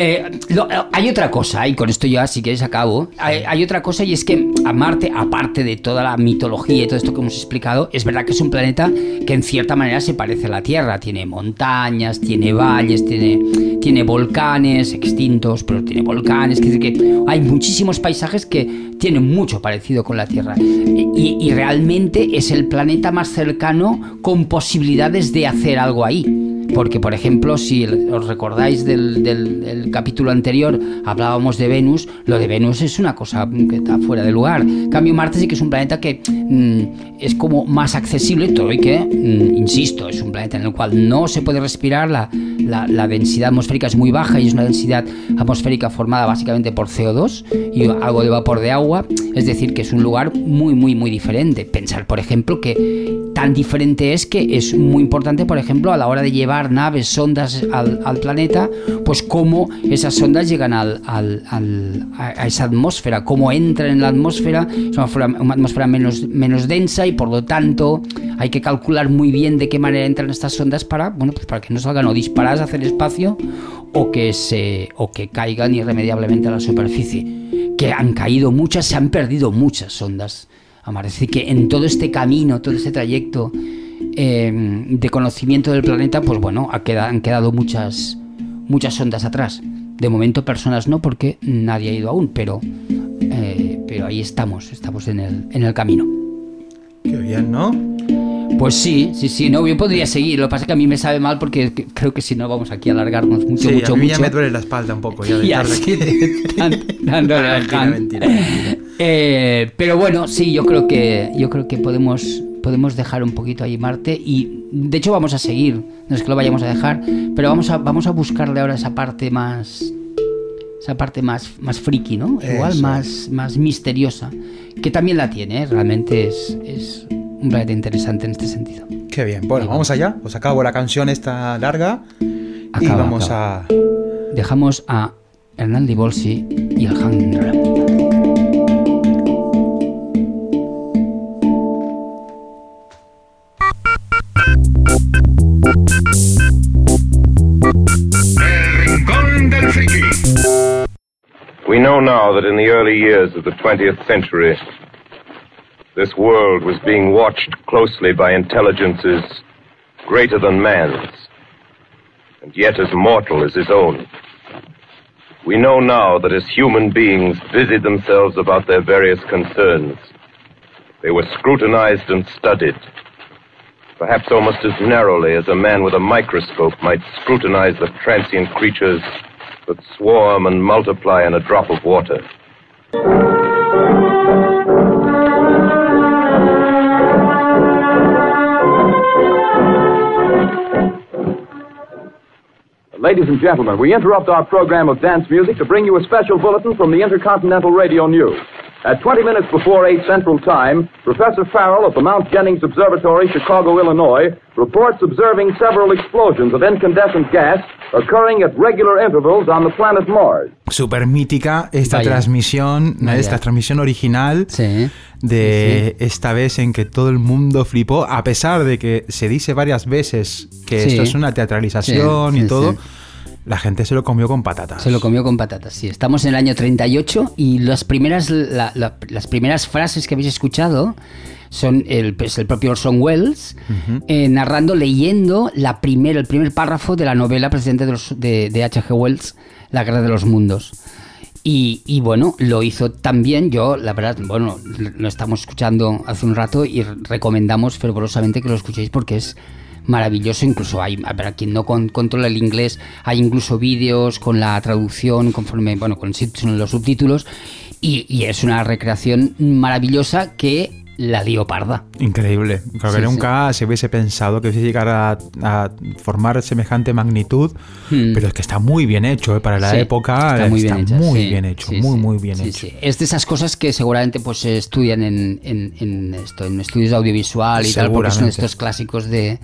[SPEAKER 3] Eh, lo- hay otra cosa, y con esto ya si quieres acabo. Hay, hay otra cosa y es que a Marte, aparte de toda la mitología y todo esto que hemos explicado, es verdad que es un planeta que en cierta manera se parece a la Tierra. Tiene montañas, tiene valles, tiene, tiene volcanes extintos, pero tiene volcanes. Es decir, que hay muchísimos paisajes que tienen mucho parecido con la Tierra. Y, y realmente es el planeta más cercano con posibilidades de hacer algo ahí. Porque, por ejemplo, si os recordáis del, del- del capítulo anterior, hablábamos de Venus, lo de Venus es una cosa que está fuera de lugar. Cambio, Marte sí que es un planeta que mm, es como más accesible, todo y que, mm, insisto, es un planeta en el cual no se puede respirar, la, la- la densidad atmosférica es muy baja y es una densidad atmosférica formada básicamente por CO2 y algo de vapor de agua, es decir, que es un lugar muy, muy, muy diferente. Pensar, por ejemplo, que tan diferente es que es muy importante, por ejemplo, a la hora de llevar naves, sondas al, planeta, pues cómo esas sondas llegan al, a, esa atmósfera, cómo entran en la atmósfera, es una, atmósfera- menos, densa y por lo tanto hay que calcular muy bien de qué manera entran estas sondas para, bueno, pues para que no salgan o disparadas hacia el espacio o que, se, o que caigan irremediablemente a la superficie. Que han caído muchas, se han perdido muchas sondas a Marte. Es decir, que en todo este camino, todo este trayecto eh, de conocimiento del planeta, pues bueno, ha quedado, han quedado muchas, muchas ondas atrás. De momento personas no, porque nadie ha ido aún, pero, eh, pero ahí estamos, estamos en el, en el camino.
[SPEAKER 4] Qué bien, ¿no?
[SPEAKER 3] Pues sí, sí, sí, no, yo podría seguir. Lo que pasa es que a mí me sabe mal porque que- creo que si no vamos aquí a alargarnos mucho,
[SPEAKER 4] Sí,
[SPEAKER 3] mucho,
[SPEAKER 4] a mí
[SPEAKER 3] mucho.
[SPEAKER 4] ya me duele la espalda un poco ya de
[SPEAKER 3] Y
[SPEAKER 4] estar
[SPEAKER 3] así de-
[SPEAKER 4] mentira, mentira.
[SPEAKER 3] Eh, pero bueno, sí, yo creo que yo creo que podemos podemos dejar un poquito ahí Marte y de hecho vamos a seguir, no es que lo vayamos a dejar, pero vamos a vamos a buscarle ahora esa parte más esa parte más más friki, ¿no? Igual más más misteriosa, que también la tiene, ¿eh? realmente es es un planeta interesante en este sentido.
[SPEAKER 4] Qué bien. Bueno, vamos allá. Os acabo la canción esta larga y
[SPEAKER 3] Acaba,
[SPEAKER 4] vamos
[SPEAKER 3] acaba.
[SPEAKER 4] a
[SPEAKER 3] Dejamos a Hernán Dibolsi y el Hangra.
[SPEAKER 2] Friki.
[SPEAKER 5] We know now that in the early years of the 20th century, this world was being watched closely by intelligences greater than man's, and yet as mortal as his own. We know now that as human beings busied themselves about their various concerns, they were scrutinized and studied, perhaps almost as narrowly as a man with a microscope might scrutinize the transient creatures that swarm and multiply in a drop of water.
[SPEAKER 6] Ladies and gentlemen, we interrupt our program of dance music to bring you a special bulletin from the Intercontinental Radio News. At 20 minutes before 8 Central Time, Professor Farrell of the Mount Jennings Observatory, Chicago, Illinois, reports observing several explosions of incandescent gas occurring at regular intervals on the planet Mars.
[SPEAKER 4] super mítica esta
[SPEAKER 3] Vaya.
[SPEAKER 4] transmisión,
[SPEAKER 3] Vaya.
[SPEAKER 4] esta transmisión original
[SPEAKER 3] Sí.
[SPEAKER 4] de esta vez en que todo el mundo flipó, a pesar de que se dice varias veces que
[SPEAKER 3] Sí.
[SPEAKER 4] esto es una teatralización
[SPEAKER 3] Sí,
[SPEAKER 4] y
[SPEAKER 3] sí,
[SPEAKER 4] todo,
[SPEAKER 3] sí.
[SPEAKER 4] La gente se lo comió con patatas.
[SPEAKER 3] Se lo comió con patatas, sí. Estamos en el año 38 y las primeras, la- la- las primeras frases que habéis escuchado son el, pues, el propio Orson Welles eh, narrando, leyendo la primera, el primer párrafo de la novela presidente de, los- de, de H.G. Wells, La Guerra de los Mundos. Y, y bueno, lo hizo también yo, la verdad, bueno, lo estamos escuchando hace un rato y recomendamos fervorosamente que lo escuchéis porque es maravilloso, incluso hay, para quien no con- controla el inglés, hay incluso vídeos con la traducción conforme, bueno, con los subtítulos y es una recreación maravillosa que la dio parda.
[SPEAKER 4] Increíble. Creo que
[SPEAKER 3] Sí,
[SPEAKER 4] nunca se hubiese pensado que hubiese llegara a, a formar semejante magnitud,
[SPEAKER 3] Hmm.
[SPEAKER 4] pero es que está muy bien hecho ¿eh? para la
[SPEAKER 3] Sí,
[SPEAKER 4] época.
[SPEAKER 3] está muy bien hecho.
[SPEAKER 4] muy
[SPEAKER 3] sí,
[SPEAKER 4] bien hecho,
[SPEAKER 3] sí,
[SPEAKER 4] muy,
[SPEAKER 3] sí,
[SPEAKER 4] muy bien
[SPEAKER 3] sí,
[SPEAKER 4] hecho.
[SPEAKER 3] sí. Es de esas cosas que seguramente pues se estudian en, en, en esto, en estudios de audiovisual y tal, porque son estos clásicos de,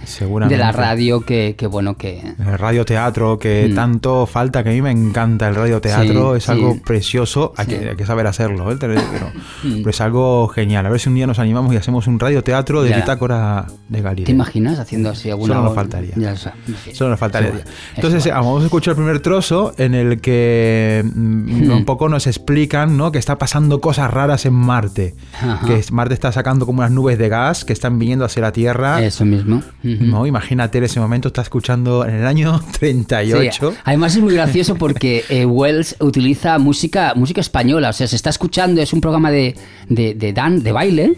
[SPEAKER 3] de la radio que, que bueno, que...
[SPEAKER 4] El radioteatro, que
[SPEAKER 3] Mm.
[SPEAKER 4] tanto falta, que a mí me encanta el radioteatro,
[SPEAKER 3] Sí,
[SPEAKER 4] es
[SPEAKER 3] sí.
[SPEAKER 4] algo precioso, hay,
[SPEAKER 3] Sí.
[SPEAKER 4] que, hay que saber hacerlo, ¿eh? pero, pero es algo genial. A ver si un día nos animamos y hacemos un radioteatro de
[SPEAKER 3] Ya.
[SPEAKER 4] bitácora de
[SPEAKER 3] ¿Te
[SPEAKER 4] Galileo.
[SPEAKER 3] imaginas haciendo así alguna...
[SPEAKER 4] Solo nos faltaría.
[SPEAKER 3] Ya, o sea, en fin.
[SPEAKER 4] Solo nos faltaría. Entonces,
[SPEAKER 3] Es igual.
[SPEAKER 4] vamos a escuchar el primer trozo en el que mm,
[SPEAKER 3] Hmm.
[SPEAKER 4] un poco nos explican ¿no? que está pasando cosas raras en Marte.
[SPEAKER 3] Ajá.
[SPEAKER 4] Que Marte está sacando como unas nubes de gas que están viniendo hacia la Tierra.
[SPEAKER 3] Eso mismo.
[SPEAKER 4] ¿no? Imagínate en ese momento, está escuchando en el año 38.
[SPEAKER 3] Sí, Además es muy gracioso porque eh, Wells utiliza música, música española, o sea, se está escuchando, es un programa de, de, de dan, de baile,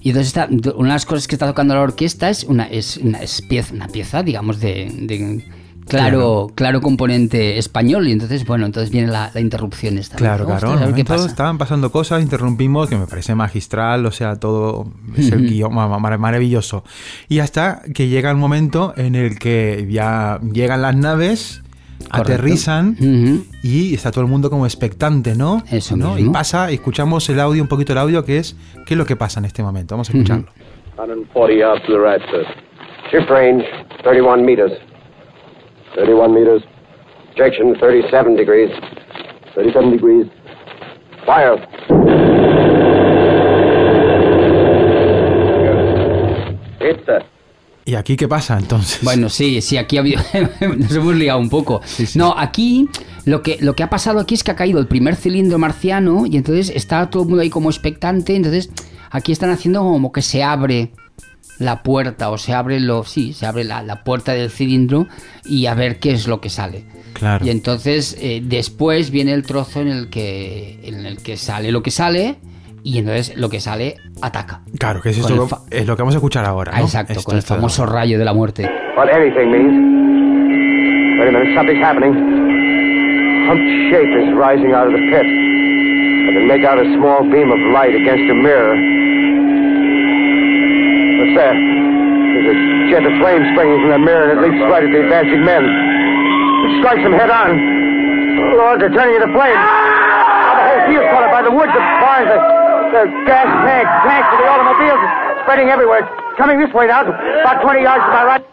[SPEAKER 3] y entonces está, una de las cosas que está tocando la orquesta es una, es una, es pieza, una pieza, digamos, de, de claro, claro componente español, y entonces, bueno, entonces viene la, la interrupción esta.
[SPEAKER 4] Claro, claro.
[SPEAKER 3] ver qué pasa.
[SPEAKER 4] estaban pasando cosas, interrumpimos, que me parece magistral, o sea, todo es el guion ma- ma- maravilloso. Y hasta que llega el momento en el que ya llegan las naves,
[SPEAKER 3] Correcto.
[SPEAKER 4] aterrizan
[SPEAKER 3] Ujú.
[SPEAKER 4] y está todo el mundo como expectante, ¿no?
[SPEAKER 3] Eso
[SPEAKER 4] ¿no?
[SPEAKER 3] mismo.
[SPEAKER 4] Y pasa, escuchamos el audio, un poquito el audio, que es qué es lo que pasa en este momento. Vamos a escucharlo.
[SPEAKER 6] 140 yards to the right, sir.
[SPEAKER 7] Shift range, 31 meters. 31 meters. Projection, 37 degrees. 37 degrees. Fire.
[SPEAKER 6] Hit, sir.
[SPEAKER 4] ¿Y aquí qué pasa entonces?
[SPEAKER 3] Bueno, sí, sí, aquí ha habido. nos hemos liado un poco. No, aquí lo que, lo que ha pasado aquí es que ha caído el primer cilindro marciano y entonces está todo el mundo ahí como expectante. Entonces Aquí están haciendo como que se abre la puerta o se abre lo sí se abre la, la puerta del cilindro y a ver qué es lo que sale
[SPEAKER 4] Claro.
[SPEAKER 3] y entonces eh, después viene el trozo en el que en el que sale lo que sale y entonces lo que sale ataca
[SPEAKER 4] Claro, que es, esto,
[SPEAKER 3] fa-
[SPEAKER 4] es lo que vamos a esescuchar ahora.
[SPEAKER 3] Ah,
[SPEAKER 4] ¿no?
[SPEAKER 3] exacto
[SPEAKER 4] Esto-
[SPEAKER 3] con el
[SPEAKER 4] esto-
[SPEAKER 3] famoso rayo de la muerte
[SPEAKER 7] What anything means. Wait a minute, something's happening. Some shape is rising out of the pit. I can make out a small beam of light against a mirror. What's that? There's a jet of flame springing from the mirror and it leaps right at the advancing men. It strikes them head on. Oh, Lord, they're turning into flames. Now the whole field's caught up by the woods, the barns, the, the gas tanks, tanks of the automobiles, spreading everywhere. It's coming this way now, about 20 yards to my right.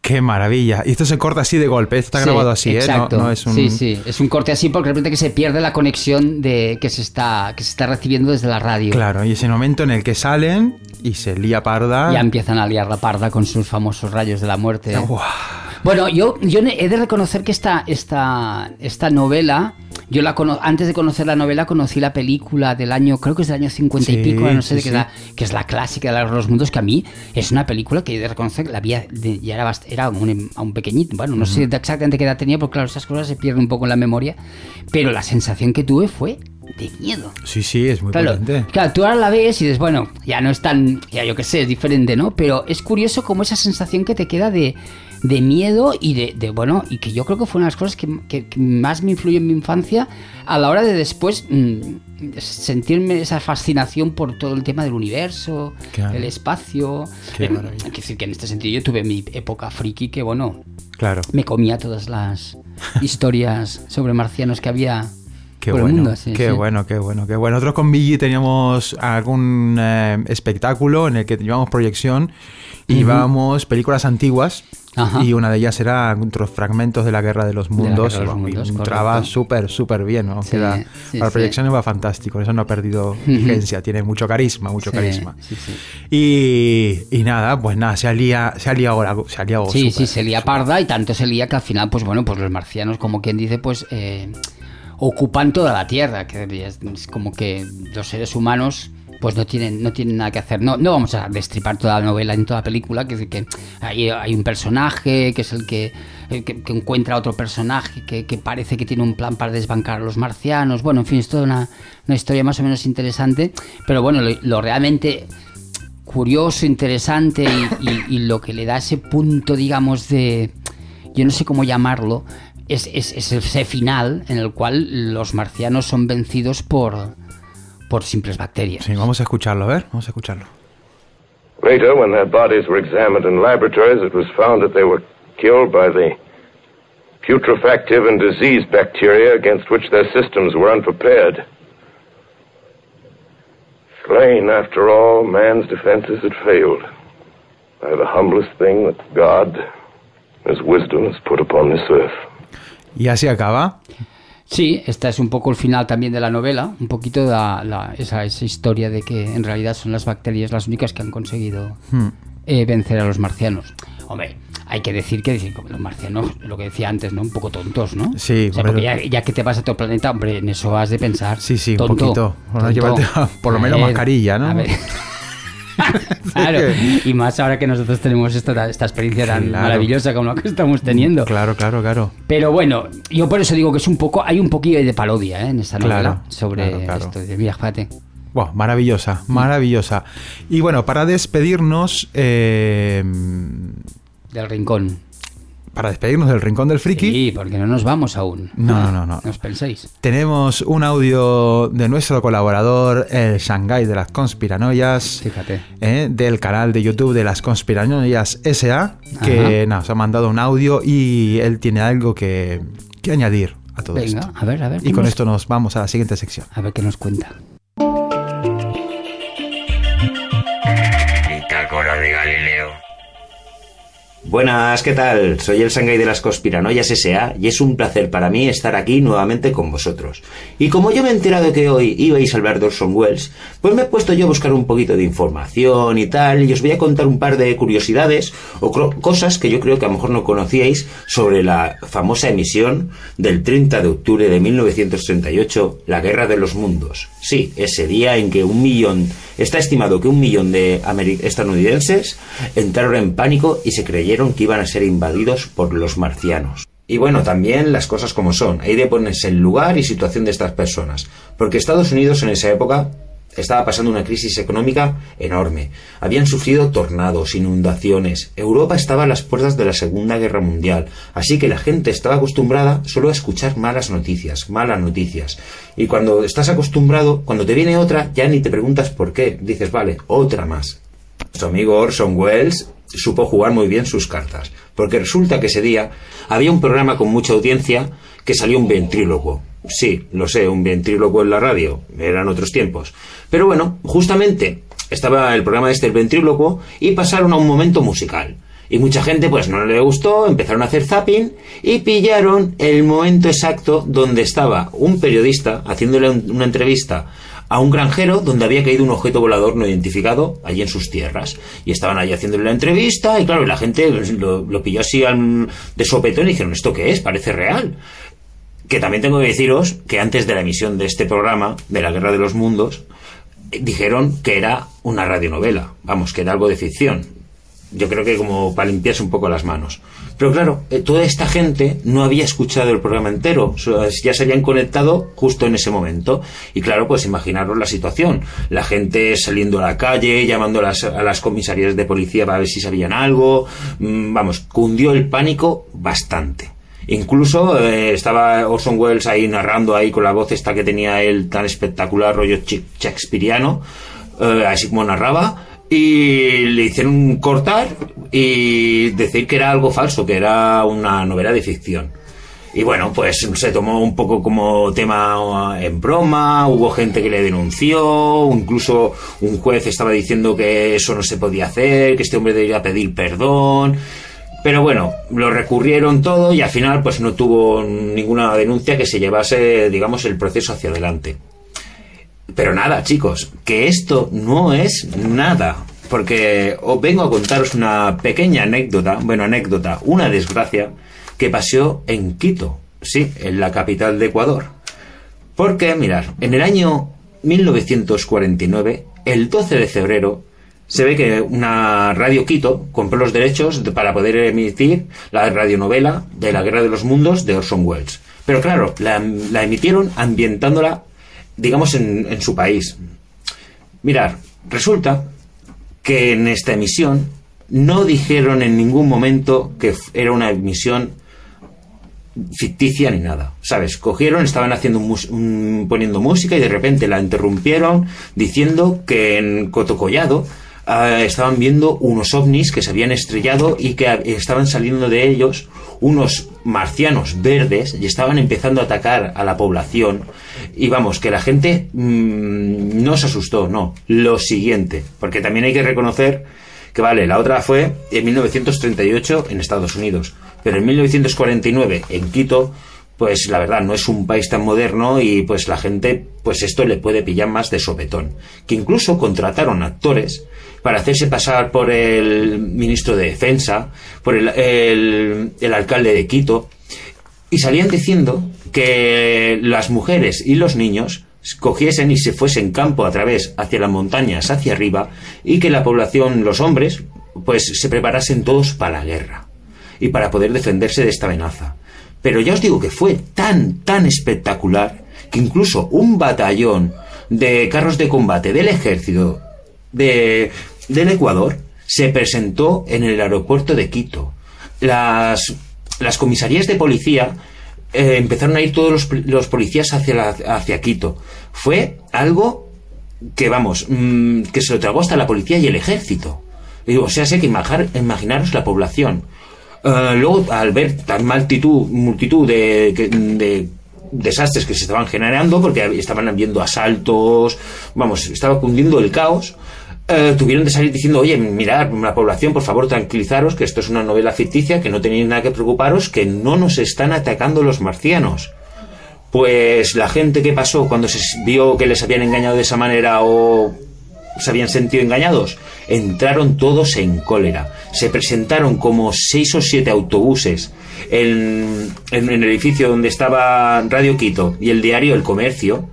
[SPEAKER 4] Qué maravilla. Y esto se corta así de golpe. Esto está
[SPEAKER 3] Sí,
[SPEAKER 4] grabado así, ¿eh? No-
[SPEAKER 3] exacto.
[SPEAKER 4] No, es un...
[SPEAKER 3] Sí, sí, es un corte así porque de repente que se pierde la conexión de que se está que se está recibiendo desde la radio.
[SPEAKER 4] Claro, y es el momento en el que salen y se lía parda.
[SPEAKER 3] Ya empiezan a liar la parda con sus famosos rayos de la muerte.
[SPEAKER 4] Buah.
[SPEAKER 3] Bueno, yo, yo he de reconocer que esta, esta, esta novela, yo la cono- antes de conocer la novela conocí la película del año, creo que es del año 50
[SPEAKER 4] Sí,
[SPEAKER 3] y pico, no sé
[SPEAKER 4] sí,
[SPEAKER 3] de qué
[SPEAKER 4] sí.
[SPEAKER 3] edad, que es la clásica de los mundos, que a mí es una película que he de reconocer que la vi, de- ya era, era un, a un pequeñito, bueno, no sé exactamente qué edad tenía, porque claro, esas cosas se pierden un poco en la memoria, pero la sensación que tuve fue de miedo.
[SPEAKER 4] Sí, sí, es muy
[SPEAKER 3] Claro,
[SPEAKER 4] potente.
[SPEAKER 3] claro, tú ahora la ves y dices, bueno, ya no es tan, ya yo qué sé, es diferente, ¿no? Pero es curioso como esa sensación que te queda de, de miedo y de, de, bueno, y que yo creo que fue una de las cosas que, que- que más me influyó en mi infancia a la hora de después mm, sentirme esa fascinación por todo el tema del universo,
[SPEAKER 4] Claro.
[SPEAKER 3] el espacio.
[SPEAKER 4] Qué
[SPEAKER 3] Eh,
[SPEAKER 4] maravilla.
[SPEAKER 3] Quiero decir que en este sentido yo tuve mi época friki que, bueno,
[SPEAKER 4] Claro.
[SPEAKER 3] me comía todas las historias sobre marcianos que había
[SPEAKER 4] Qué
[SPEAKER 3] por
[SPEAKER 4] bueno,
[SPEAKER 3] el mundo. sí,
[SPEAKER 4] qué
[SPEAKER 3] sí.
[SPEAKER 4] bueno, qué bueno, qué bueno. Nosotros con Billy teníamos algún eh, espectáculo en el que llevábamos proyección y llevábamos películas antiguas
[SPEAKER 3] Ajá.
[SPEAKER 4] y una de ellas era otros fragmentos de la Guerra de los Mundos.
[SPEAKER 3] Guerra de los
[SPEAKER 4] y
[SPEAKER 3] Mundos,
[SPEAKER 4] súper, súper bien. ¿no?
[SPEAKER 3] Sí,
[SPEAKER 4] Queda-
[SPEAKER 3] sí,
[SPEAKER 4] para
[SPEAKER 3] sí.
[SPEAKER 4] proyecciones va fantástico, eso no ha perdido vigencia, tiene mucho carisma, mucho carisma. Y, y nada, pues nada, se liado, se liado, ahora- se liado
[SPEAKER 3] Sí,
[SPEAKER 4] súper,
[SPEAKER 3] sí, se lía parda y tanto se lía que al final, pues bueno, pues los marcianos, como quien dice, pues eh, ocupan toda la Tierra, que es como que los seres humanos pues no tienen, no tienen nada que hacer. No, no vamos a destripar toda la novela en toda la película, que, que hay, hay un personaje que es el que, que, que encuentra otro personaje que, que parece que tiene un plan para desbancar a los marcianos. Bueno, en fin, es toda una, una historia más o menos interesante, pero bueno, lo- realmente curioso, interesante y lo que le da ese punto, digamos, de... Yo no sé cómo llamarlo. Es, es- es ese final en el cual los marcianos son vencidos por, por simples bacterias.
[SPEAKER 4] Sí, vamos a escucharlo, a ver, vamos a escucharlo.
[SPEAKER 5] Later, when their bodies were examined in laboratories, it was found that they were killed by the putrefactive and disease bacteria against which their systems were unprepared. Slain, after all, man's defenses had failed by the humblest thing that God, His wisdom, has put upon this earth.
[SPEAKER 4] Y así acaba.
[SPEAKER 3] Sí, esta es un poco el final también de la novela, un poquito la, la- esa, esa historia de que en realidad son las bacterias las únicas que han conseguido
[SPEAKER 4] Hmm.
[SPEAKER 3] eh, vencer a los marcianos. Hombre, hay que decir que decir, como los marcianos, lo que decía antes, ¿no? Un poco tontos, ¿no?
[SPEAKER 4] Sí,
[SPEAKER 3] O sea, porque ya, ya que te vas a otro planeta, hombre, en eso has de pensar.
[SPEAKER 4] Sí, sí, un poquito. Bueno,
[SPEAKER 3] tonto.
[SPEAKER 4] por lo menos
[SPEAKER 3] ver,
[SPEAKER 4] mascarilla, ¿no?
[SPEAKER 3] a ver. claro, y más ahora que nosotros tenemos esta, esta experiencia tan
[SPEAKER 4] Claro.
[SPEAKER 3] maravillosa como la que estamos teniendo.
[SPEAKER 4] Claro, claro, claro.
[SPEAKER 3] Pero bueno, yo por eso digo que es un poco, hay un poquillo de parodia ¿eh? en esta novela
[SPEAKER 4] Claro,
[SPEAKER 3] sobre
[SPEAKER 4] claro,
[SPEAKER 3] esto. de, Mira, fíjate.
[SPEAKER 4] Wow, maravillosa, maravillosa. Y bueno, para despedirnos, eh,
[SPEAKER 3] Del rincón.
[SPEAKER 4] Para despedirnos del Rincón del Friki,
[SPEAKER 3] Sí, porque no nos vamos aún.
[SPEAKER 4] No, no, no, no.
[SPEAKER 3] No os penséis.
[SPEAKER 4] tenemos un audio de nuestro colaborador, el Shanghai de las Conspiranoias,
[SPEAKER 3] Fíjate.
[SPEAKER 4] eh, del canal de YouTube de las Conspiranoias SA, que
[SPEAKER 3] Ajá.
[SPEAKER 4] nos ha mandado un audio y él tiene algo que, que añadir a todo
[SPEAKER 3] Venga,
[SPEAKER 4] esto.
[SPEAKER 3] a ver, a ver.
[SPEAKER 4] Y
[SPEAKER 3] ¿cómo
[SPEAKER 4] con
[SPEAKER 3] es?
[SPEAKER 4] esto nos vamos a la siguiente sección.
[SPEAKER 3] A ver qué nos cuenta.
[SPEAKER 2] Bitácora de Galileo.
[SPEAKER 8] Buenas, ¿qué tal? Soy el Shanghai de las Conspiranoias S.A. y es un placer para mí estar aquí nuevamente con vosotros. Y como yo me he enterado que hoy ibais a hablar de Orson Welles, pues me he puesto yo a buscar un poquito de información y tal, y os voy a contar un par de curiosidades o cosas que yo creo que a lo mejor no conocíais sobre la famosa emisión del 30 de octubre de 1938, La Guerra de los Mundos. Sí, ese día en que un millón Está estimado que un millón de estadounidenses entraron en pánico y se creyeron que iban a ser invadidos por los marcianos. Y bueno, también las cosas como son. Hay de ponerse el lugar y situación de estas personas. Porque Estados Unidos en esa época estaba pasando una crisis económica enorme. Habían sufrido tornados, inundaciones. Europa estaba a las puertas de la Segunda Guerra Mundial. Así que la gente estaba acostumbrada solo a escuchar malas noticias, malas noticias. Y cuando estás acostumbrado, cuando te viene otra, ya ni te preguntas por qué. Dices, vale, otra más. Nuestro amigo Orson Welles supo jugar muy bien sus cartas, porque resulta que ese día había un programa con mucha audiencia que salió un ventrílocuo. Sí, lo sé, un ventrílocuo en la radio, eran otros tiempos. Pero bueno, justamente estaba el programa de este el ventrílocuo y pasaron a un momento musical. Y mucha gente pues no le gustó, empezaron a hacer zapping y pillaron el momento exacto donde estaba un periodista haciéndole un- una entrevista a un granjero donde había caído un objeto volador no identificado allí en sus tierras. Y estaban allí haciéndole la entrevista y claro, la gente lo, lo pilló así al- de sopetón y dijeron, ¿esto qué es? Parece real. Que también tengo que deciros que antes de la emisión de este programa, de la Guerra de los Mundos, eh, dijeron que era una radionovela, vamos, que era algo de ficción. Yo creo que como para limpiarse un poco las manos. Pero claro, eh, toda esta gente no había escuchado el programa entero, sea, ya se habían conectado justo en ese momento. Y claro, pues imaginaros la situación. La gente saliendo a la calle, llamando a las, a las comisarías de policía para ver si sabían algo. Mm, Vamos, cundió el pánico bastante. Incluso eh, estaba Orson Welles ahí narrando ahí con la voz esta que tenía él tan espectacular, rollo shakespeariano, eh, así como narraba, y le hicieron cortar y decir que era algo falso, que era una novela de ficción. Y bueno, pues se tomó un poco como tema en broma, hubo gente que le denunció, incluso un juez estaba diciendo que eso no se podía hacer, que este hombre debería pedir perdón. Pero bueno, lo recurrieron todo y al final pues no tuvo ninguna denuncia que se llevase, digamos, el proceso hacia adelante. Pero nada, chicos, que esto no es nada. Porque os vengo a contaros una pequeña anécdota, bueno, anécdota, una desgracia que pasó en Quito, sí, en la capital de Ecuador. Porque, mirad, en el año 1949, el 12 de febrero, se ve que una radio Quito compró los derechos de- para poder emitir la radionovela de la Guerra de los Mundos de Orson Welles. Pero claro, la, la emitieron ambientándola, digamos, en, en su país. Mirar, resulta que en esta emisión no dijeron en ningún momento que era una emisión ficticia ni nada, ¿sabes? Cogieron, estaban haciendo un un- poniendo música y de repente la interrumpieron diciendo que en Cotocollado ah, estaban viendo unos ovnis que se habían estrellado y que estaban saliendo de ellos unos marcianos verdes y estaban empezando a atacar a la población. Y vamos, que la gente mm, no se asustó, no, lo siguiente, porque también hay que reconocer que vale, la otra fue en 1938 en Estados Unidos, pero en 1949 en Quito, pues la verdad no es un país tan moderno y pues la gente, pues esto le puede pillar más de sopetón. Que incluso contrataron actores para hacerse pasar por el ministro de Defensa, por el, el, el alcalde de Quito, y salían diciendo que las mujeres y los niños cogiesen y se fuesen campo a través hacia las montañas, hacia arriba, y que la población, los hombres, pues se preparasen todos para la guerra y para poder defenderse de esta amenaza. Pero ya os digo que fue tan, tan espectacular que incluso un batallón de carros de combate del ejército de, del Ecuador se presentó en el aeropuerto de Quito. Las, las comisarías de policía eh, empezaron a ir todos los, los policías hacia, hacia Quito. Fue algo que, vamos, mm, que se lo tragó hasta la policía y el ejército. O sea, sé que imaginaros la población. Eh, luego, al ver tan multitud, multitud de, desastres que se estaban generando, porque estaban habiendo asaltos, vamos, estaba cundiendo el caos, eh, tuvieron de salir diciendo, oye, mirad, la población, por favor, tranquilizaros, que esto es una novela ficticia, que no tenéis nada que preocuparos, que no nos están atacando los marcianos. Pues la gente que pasó cuando se vio que les habían engañado de esa manera o se habían sentido engañados, entraron todos en cólera. Se presentaron como seis o siete autobuses en, en- el edificio donde estaba Radio Quito y el diario El Comercio.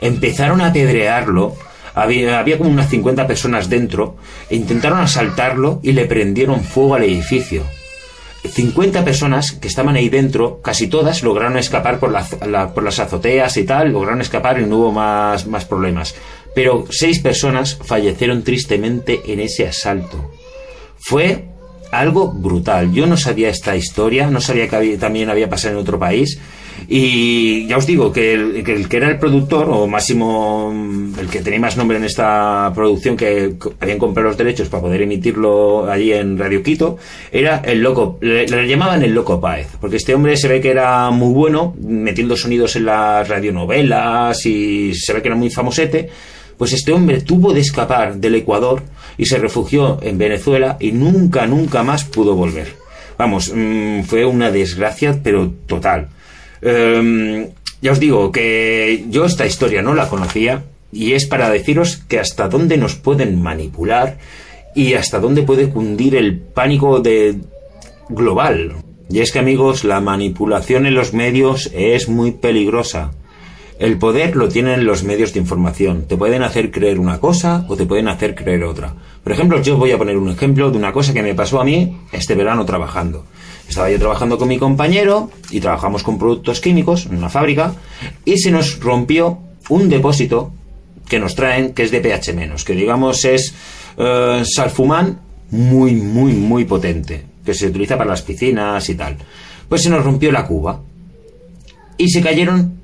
[SPEAKER 8] Empezaron a apedrearlo, Había, había como unas 50 personas dentro, e intentaron asaltarlo y le prendieron fuego al edificio. 50 personas que estaban ahí dentro, casi todas lograron escapar por, la- la- por las azoteas y tal, lograron escapar y no hubo más, más problemas. Pero seis personas fallecieron tristemente en ese asalto. Fue algo brutal. Yo no sabía esta historia, no sabía que había- también había pasado en otro país. Y ya os digo que el, que era el productor, o máximo mm, el que tenía más nombre en esta producción, que habían comprado los derechos para poder emitirlo allí en Radio Quito, era el loco, le, le llamaban el loco Páez, porque este hombre se ve que era muy bueno, metiendo sonidos en las radionovelas y se ve que era muy famosete. Pues este hombre tuvo de escapar del Ecuador y se refugió en Venezuela y nunca, nunca más pudo volver. Vamos, mm, fue una desgracia, pero total. Em, ya os digo que yo esta historia no la conocía y es para deciros que hasta dónde nos pueden manipular y hasta dónde puede cundir el pánico de global. Y es que amigos, la manipulación en los medios es muy peligrosa. El poder lo tienen los medios de información. Te pueden hacer creer una cosa o te pueden hacer creer otra. Por ejemplo, yo voy a poner un ejemplo de una cosa que me pasó a mí este verano trabajando. Estaba yo trabajando con mi compañero y trabajamos con productos químicos en una fábrica y se nos rompió un depósito que nos traen que es de pH menos, que digamos es eh, salfumán muy, muy, muy potente, que se utiliza para las piscinas y tal. Pues se nos rompió la cuba y se cayeron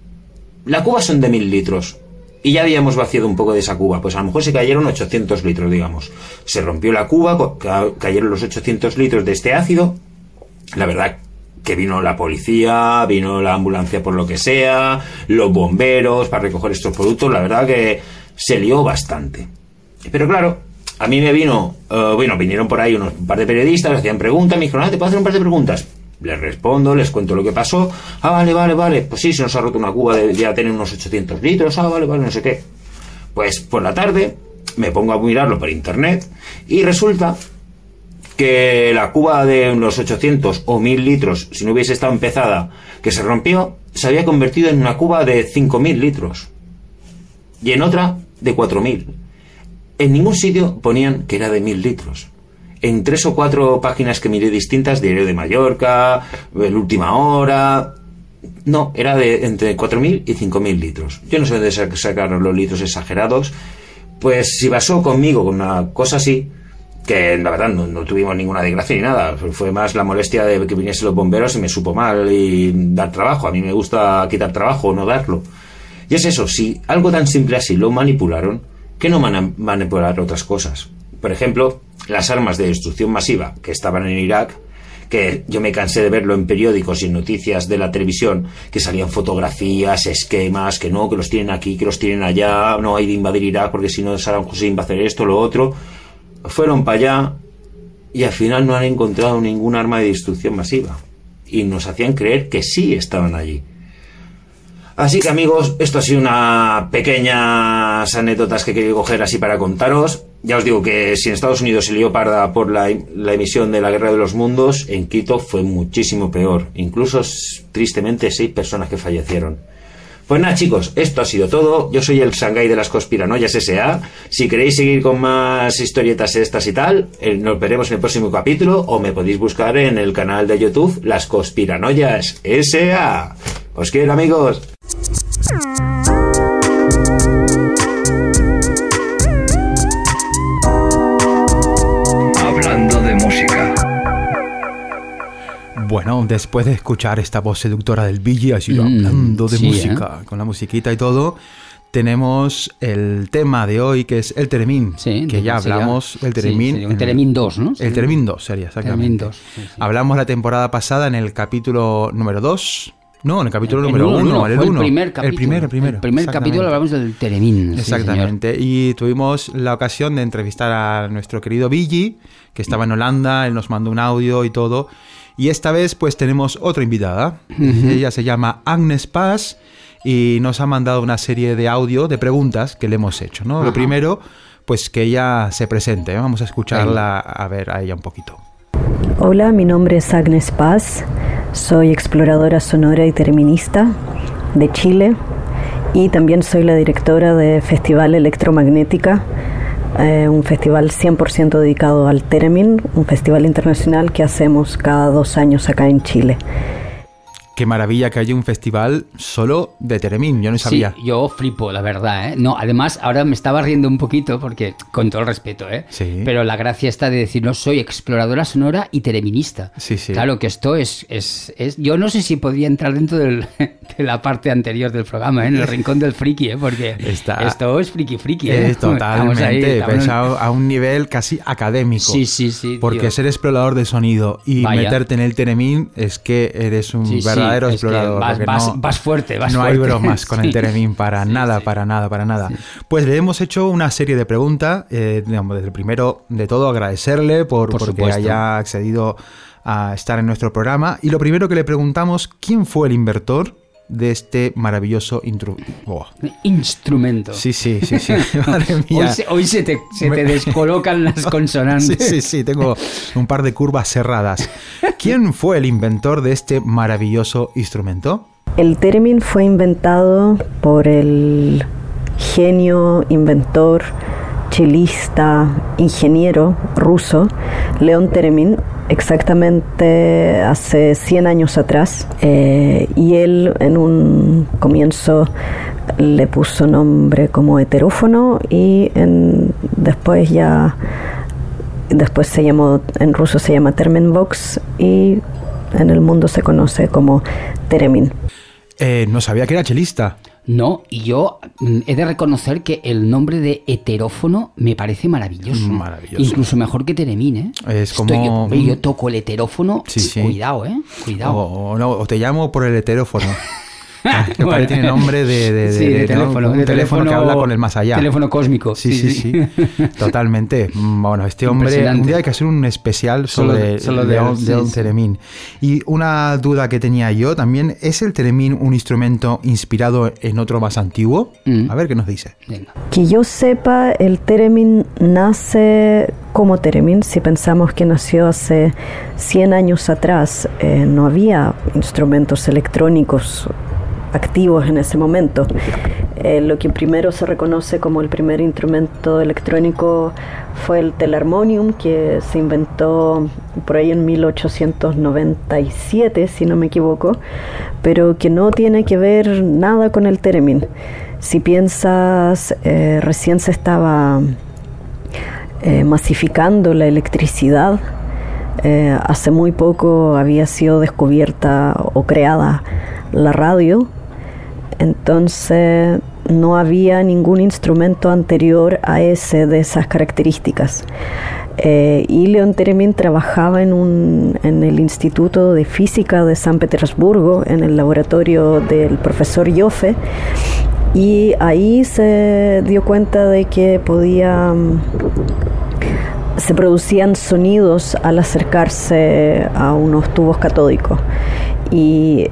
[SPEAKER 8] la cuba son de mil litros. Y ya habíamos vaciado un poco de esa cuba. Pues a lo mejor se cayeron 800 litros, digamos. Se rompió la cuba, cayeron los 800 litros de este ácido. La verdad que vino la policía, vino la ambulancia por lo que sea, los bomberos para recoger estos productos. La verdad que se lió bastante. Pero claro, a mí me vino, eh, bueno, vinieron por ahí unos un par de periodistas, hacían preguntas, me dijeron, ah, ¿te puedo hacer un par de preguntas? Les respondo, les cuento lo que pasó. Ah, vale, vale, vale. Pues sí, se nos ha roto una cuba de ya tener unos 800 litros. Ah, vale, vale, no sé qué. Pues por la tarde me pongo a mirarlo por internet y resulta que la cuba de unos 800 o 1000 litros, si no hubiese estado empezada, que se rompió, se había convertido en una cuba de 5000 litros. Y en otra de 4000. En ningún sitio ponían que era de 1000 litros. En tres o cuatro páginas que miré distintas, Diario de Mallorca, El Última Hora. No, era de entre 4.000 y 5.000 litros. Yo no sé de dónde sacaron los litros exagerados. Pues si pasó conmigo con una cosa así, que la verdad no, tuvimos ninguna desgracia ni nada, fue más la molestia de que viniesen los bomberos y me supo mal y dar trabajo. A mí me gusta quitar trabajo, no darlo. Y es eso, si algo tan simple así lo manipularon, ¿qué no van a manipular otras cosas? Por ejemplo, las armas de destrucción masiva que estaban en Irak, que yo me cansé de verlo en periódicos y en noticias de la televisión, que salían fotografías, esquemas, que no, que los tienen aquí, que los tienen allá, no hay de invadir Irak porque si no Saddam Hussein va a hacer esto, lo otro. Fueron para allá y al final no han encontrado ningún arma de destrucción masiva. Y nos hacían creer que sí estaban allí. Así que amigos, esto ha sido una pequeñas anécdotas que querido coger así para contaros. Ya os digo que si en Estados Unidos se lió parda por la, emisión de la Guerra de los Mundos, en Quito fue muchísimo peor. Incluso, tristemente, seis personas que fallecieron. Pues nada, chicos, esto ha sido todo. Yo soy el Shanghai de las Conspiranoias S.A. Si queréis seguir con más historietas estas y tal, eh, nos veremos en el próximo capítulo o me podéis buscar en el canal de YouTube Las Conspiranoias S.A. Os quiero, amigos.
[SPEAKER 4] Bueno, después de escuchar esta voz seductora del Billy, así
[SPEAKER 3] Mm,
[SPEAKER 4] hablando de
[SPEAKER 3] sí,
[SPEAKER 4] música, con la musiquita y todo, tenemos el tema de hoy que es el Teremín,
[SPEAKER 3] Sí,
[SPEAKER 4] que ya hablamos, el
[SPEAKER 3] Sí,
[SPEAKER 4] Teremín.
[SPEAKER 3] sí,
[SPEAKER 4] en-
[SPEAKER 3] Teremín 2, ¿no?
[SPEAKER 4] El Teremín 2 sería, exactamente.
[SPEAKER 3] Teremín 2, sí.
[SPEAKER 4] Hablamos la temporada pasada en el capítulo número 2. No, en el capítulo
[SPEAKER 3] El
[SPEAKER 4] número
[SPEAKER 3] uno,
[SPEAKER 4] 1,
[SPEAKER 3] no,
[SPEAKER 4] el 1.
[SPEAKER 3] el primer capítulo.
[SPEAKER 4] El primero, el primero.
[SPEAKER 3] El primer capítulo hablamos del Teremín.
[SPEAKER 4] Exactamente. y tuvimos la ocasión de entrevistar a nuestro querido Billy, que estaba en Holanda, él nos mandó un audio y todo. Y esta vez pues tenemos otra invitada. Ella se llama Agnes Paz y nos ha mandado una serie de audio de preguntas que le hemos hecho, ¿no? Lo primero, pues que ella se presente. ¿eh? Vamos a escucharla a ver a ella un poquito.
[SPEAKER 9] Hola, mi nombre es Agnes Paz, soy exploradora sonora y terminista de Chile y también soy la directora de Festival Electromagnética, eh, un festival 100% dedicado al Teremin, un festival internacional que hacemos cada dos años acá en Chile.
[SPEAKER 4] Qué maravilla que haya un festival solo de Teremín, yo no sabía.
[SPEAKER 3] Sí, yo flipo, la verdad, ¿eh? No, además, ahora me estaba riendo un poquito porque, con todo el respeto, ¿eh?
[SPEAKER 4] Sí.
[SPEAKER 3] Pero la gracia está de decir, no, soy exploradora sonora y tereminista.
[SPEAKER 4] Sí, sí.
[SPEAKER 3] Claro que esto es, es, es... Yo no sé si podía entrar dentro del- de la parte anterior del programa, ¿eh? En el rincón del friki, ¿eh? Porque
[SPEAKER 4] Está-
[SPEAKER 3] esto es friki friki, ¿eh?
[SPEAKER 4] Eh,
[SPEAKER 3] Estamos
[SPEAKER 4] totalmente,
[SPEAKER 3] ahí, estamos-
[SPEAKER 4] pensado a un nivel casi académico.
[SPEAKER 3] Sí, sí, sí,
[SPEAKER 4] Porque
[SPEAKER 3] tío.
[SPEAKER 4] ser explorador de sonido y
[SPEAKER 3] Vaya.
[SPEAKER 4] meterte en el Teremín es que eres un
[SPEAKER 3] Sí, sí,
[SPEAKER 4] verdadero
[SPEAKER 3] es
[SPEAKER 4] explorador.
[SPEAKER 3] vas- vas-
[SPEAKER 4] no,
[SPEAKER 3] vas fuerte, vas
[SPEAKER 4] no hay
[SPEAKER 3] fuerte.
[SPEAKER 4] bromas con el
[SPEAKER 3] Sí.
[SPEAKER 4] Teremín para nada, para nada, para nada. Pues le hemos hecho una serie de preguntas. eh, digamos, desde el primero de todo, agradecerle por,
[SPEAKER 3] Por
[SPEAKER 4] porque
[SPEAKER 3] supuesto.
[SPEAKER 4] haya accedido a estar en nuestro programa. Y lo primero que le preguntamos, ¿quién fue el inventor de este maravilloso. Oh.
[SPEAKER 3] Instrumento.
[SPEAKER 4] Sí, sí, sí, sí. Madre mía.
[SPEAKER 3] Hoy, se, hoy se te, se te descolocan las consonantes.
[SPEAKER 4] Sí, sí, sí, tengo un par de curvas cerradas. ¿Quién fue el inventor de este maravilloso instrumento?
[SPEAKER 9] El Teremin fue inventado por el genio, inventor, chelista, ingeniero ruso León Teremin, exactamente hace 100 años atrás. Eh, y él en un comienzo le puso nombre como heterófono y en- después ya después se llamó en ruso se llama Termenbox y en el mundo se conoce como Teremin.
[SPEAKER 4] Eh, no sabía que era chelista.
[SPEAKER 3] No, y yo mm, he de reconocer que el nombre de heterófono me parece maravilloso.
[SPEAKER 4] Maravilloso.
[SPEAKER 3] Incluso mejor que Teremín, ¿eh?
[SPEAKER 4] Es
[SPEAKER 3] Estoy-
[SPEAKER 4] como-
[SPEAKER 3] yo, yo toco el heterófono,
[SPEAKER 4] Sí, sí.
[SPEAKER 3] cuidado, ¿eh? Cuidado.
[SPEAKER 4] O, o no, o te llamo por el heterófono. Ah, que
[SPEAKER 3] Bueno.
[SPEAKER 4] parece tiene nombre de, de-
[SPEAKER 3] Sí,
[SPEAKER 4] de-
[SPEAKER 3] de
[SPEAKER 4] ¿no?
[SPEAKER 3] teléfono,
[SPEAKER 4] Un
[SPEAKER 3] de
[SPEAKER 4] teléfono que
[SPEAKER 3] teléfono-
[SPEAKER 4] habla con el más allá.
[SPEAKER 3] teléfono cósmico,
[SPEAKER 4] Sí,
[SPEAKER 3] sí,
[SPEAKER 4] sí,
[SPEAKER 3] sí.
[SPEAKER 4] Totalmente. Mm, Bueno, este hombre. Un día hay que hacer un especial
[SPEAKER 3] Solo
[SPEAKER 4] sobre
[SPEAKER 3] solo
[SPEAKER 4] León,
[SPEAKER 3] sí.
[SPEAKER 4] Teremín. Y una duda que tenía yo también: ¿es el Teremín un instrumento inspirado en otro más antiguo?
[SPEAKER 3] Mm.
[SPEAKER 4] A ver qué nos dice.
[SPEAKER 3] Venga.
[SPEAKER 9] Que yo sepa, el Teremin nace como Teremin. Si pensamos que nació hace 100 años atrás, eh, no había instrumentos electrónicos activos en ese momento. Eh, lo que primero se reconoce como el primer instrumento electrónico fue el telarmonium, que se inventó por ahí en 1897, si no me equivoco, pero que no tiene que ver nada con el Teremin. Si piensas, eh, recién se estaba eh, masificando la electricidad. Hace muy poco había sido descubierta o creada la radio. Entonces no había ningún instrumento anterior a ese de esas características. Eh, y León Teremin trabajaba en, un, en el Instituto de Física de San Petersburgo, en el laboratorio del profesor Joffe, y ahí se dio cuenta de que podía mm, se producían sonidos al acercarse a unos tubos catódicos y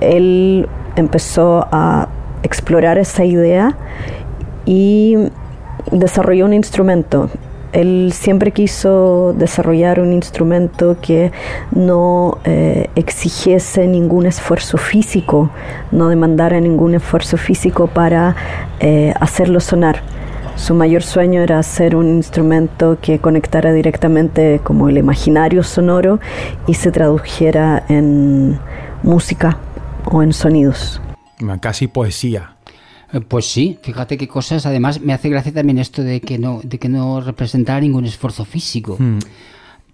[SPEAKER 9] él empezó a explorar esa idea y desarrolló un instrumento. Él siempre quiso desarrollar un instrumento que no eh, exigiese ningún esfuerzo físico, no demandara ningún esfuerzo físico para eh, hacerlo sonar. Su mayor sueño era hacer un instrumento que conectara directamente como el imaginario sonoro y se tradujera en música o en sonidos.
[SPEAKER 4] Casi poesía.
[SPEAKER 3] Eh, Pues sí, fíjate qué cosas. Además, me hace gracia también esto de que no, de que no representara ningún esfuerzo físico.
[SPEAKER 4] Hmm.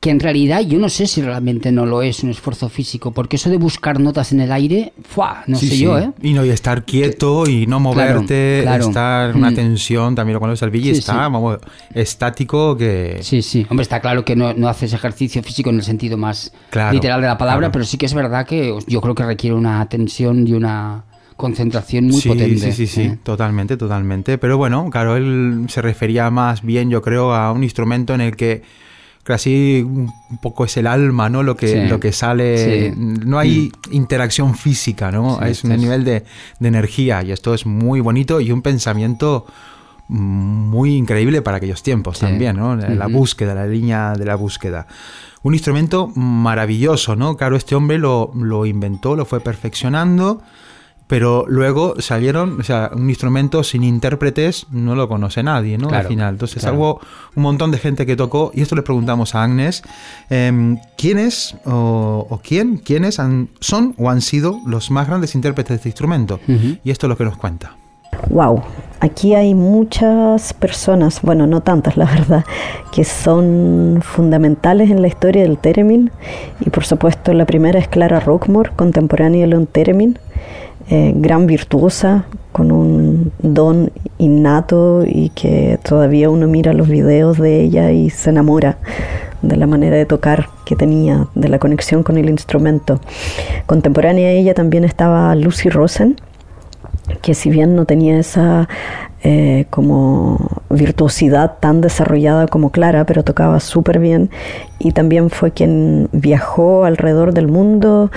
[SPEAKER 3] Que en realidad yo no sé si realmente no lo es un esfuerzo físico, porque eso de buscar notas en el aire, ¡fua! no
[SPEAKER 4] Sí,
[SPEAKER 3] sé
[SPEAKER 4] sí.
[SPEAKER 3] yo, ¿eh?
[SPEAKER 4] Y no, y estar quieto y no moverte,
[SPEAKER 3] claro.
[SPEAKER 4] estar en una
[SPEAKER 3] Mm.
[SPEAKER 4] tensión, también lo conoces el Billy,
[SPEAKER 3] Sí,
[SPEAKER 4] está vamos, estático que...
[SPEAKER 3] Sí, sí. Hombre, está claro que no, no haces ejercicio físico en el sentido más
[SPEAKER 4] Claro,
[SPEAKER 3] literal de la palabra, pero sí que es verdad que yo creo que requiere una tensión y una concentración muy
[SPEAKER 4] sí,
[SPEAKER 3] potente.
[SPEAKER 4] Sí, sí, sí,
[SPEAKER 3] ¿eh?
[SPEAKER 4] totalmente, totalmente. Pero bueno, claro, él se refería más bien, yo creo, a un instrumento en el que casi un poco es el alma, ¿no? Lo que,
[SPEAKER 3] Sí.
[SPEAKER 4] lo que sale.
[SPEAKER 3] Sí.
[SPEAKER 4] No hay interacción física, ¿no? Es un
[SPEAKER 3] es-
[SPEAKER 4] nivel de, de energía y esto es muy bonito y un pensamiento muy increíble para aquellos tiempos también, ¿no? La búsqueda, la línea de la búsqueda. Un instrumento maravilloso, ¿no? Claro, este hombre lo, lo inventó, lo fue perfeccionando, pero luego salieron, o sea, un instrumento sin intérpretes no lo conoce nadie, ¿no?
[SPEAKER 3] Claro,
[SPEAKER 4] Al final. Entonces,
[SPEAKER 3] claro.
[SPEAKER 4] algo, un montón de gente que tocó, y esto le preguntamos a Agnes, em, ¿quiénes o, o quién, quiénes han- son o han sido los más grandes intérpretes de este instrumento? Y esto es lo que nos cuenta.
[SPEAKER 9] Wow, aquí hay muchas personas, bueno, no tantas la verdad, que son fundamentales en la historia del theremin. Y por supuesto la primera es Clara Rockmore, contemporánea de Leon Theremin, eh, gran virtuosa, con un don innato y que todavía uno mira los videos de ella y se enamora de la manera de tocar que tenía, de la conexión con el instrumento. Contemporánea a ella también estaba Lucy Rosen, que si bien no tenía esa eh, como virtuosidad tan desarrollada como Clara, pero tocaba súper bien y también fue quien viajó alrededor del mundo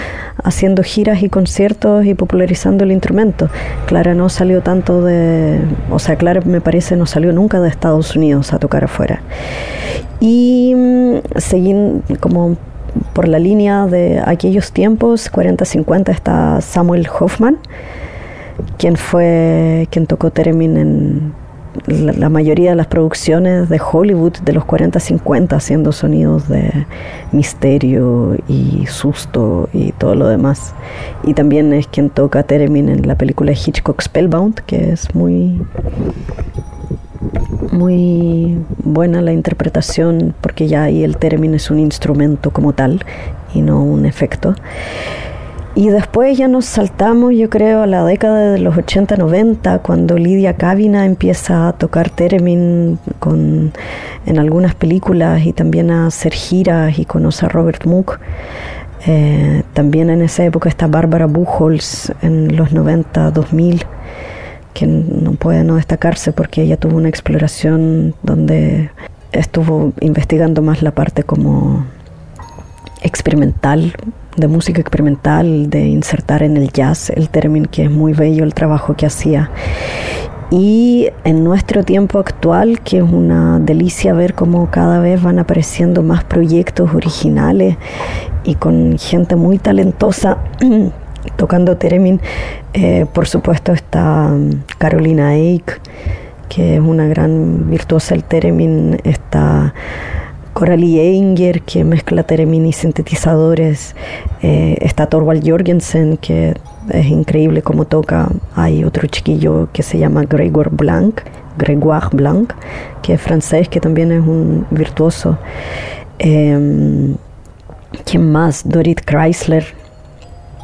[SPEAKER 9] haciendo giras y conciertos y popularizando el instrumento. Clara no salió tanto de, o sea, Clara me parece no salió nunca de Estados Unidos a tocar afuera. Y mm, seguí como por la línea de aquellos tiempos, 40-50, está Samuel Hoffman, quien fue quien tocó Theremin en la, la mayoría de las producciones de Hollywood de los 40-50 haciendo sonidos de misterio y susto y todo lo demás y también es quien toca Theremin en la película Hitchcock Spellbound que es muy muy buena la interpretación porque ya ahí el Theremin es un instrumento como tal y no un efecto y después ya nos saltamos, yo creo, a la década de los 80-90, cuando Lidia Cavina empieza a tocar Theremin con, en algunas películas y también a hacer giras y conoce a Robert Moog. Eh, también en esa época está Bárbara Buchholz en los 90-2000, que no puede no destacarse porque ella tuvo una exploración donde estuvo investigando más la parte como experimental, de música experimental, de insertar en el jazz el término, que es muy bello el trabajo que hacía. Y en nuestro tiempo actual, que es una delicia ver cómo cada vez van apareciendo más proyectos originales y con gente muy talentosa tocando Teremin, eh, por supuesto está um, Carolina Eik, que es una gran virtuosa del Teremin, está Coralie Einger, que mezcla Teremin y sintetizadores, eh, está Torvald Jorgensen, que es increíble cómo toca. Hay otro chiquillo que se llama Gregor Blanc, Gregoire Blanc, que es francés, que también es un virtuoso. Eh, ¿Quién más? Dorit Chrysler,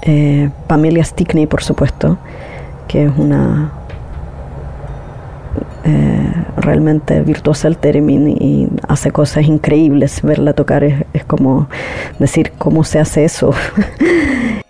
[SPEAKER 9] eh, Pamela Stickney, por supuesto, que es una eh, realmente virtuosa el theremin y hace cosas increíbles. Verla tocar es, es como decir cómo se hace eso.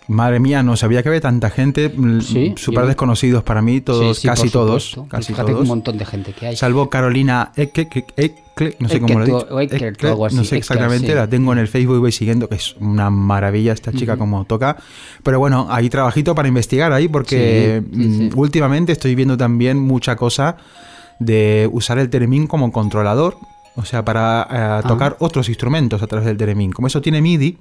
[SPEAKER 4] Madre mía, no sabía que había tanta gente, mm,
[SPEAKER 3] Sí,
[SPEAKER 4] súper desconocidos para mí, todos,
[SPEAKER 3] Sí, sí,
[SPEAKER 4] casi todos, casi
[SPEAKER 3] Fíjate
[SPEAKER 4] todos.
[SPEAKER 3] un montón de gente que hay.
[SPEAKER 4] Salvo Carolina Ecke, que- Ecke, no sé cómo lo he dicho.
[SPEAKER 3] algo así,
[SPEAKER 4] no sé exactamente,
[SPEAKER 3] sí.
[SPEAKER 4] la tengo en el Facebook y voy siguiendo, que es una maravilla esta chica como toca. Pero bueno, hay trabajito para investigar ahí porque
[SPEAKER 3] Sí, sí,
[SPEAKER 4] mm,
[SPEAKER 3] sí.
[SPEAKER 4] últimamente estoy viendo también mucha cosa de usar el Teremin como controlador, o sea, para
[SPEAKER 3] Ah.
[SPEAKER 4] eh, tocar otros instrumentos a través del Teremin. Como eso tiene MIDI,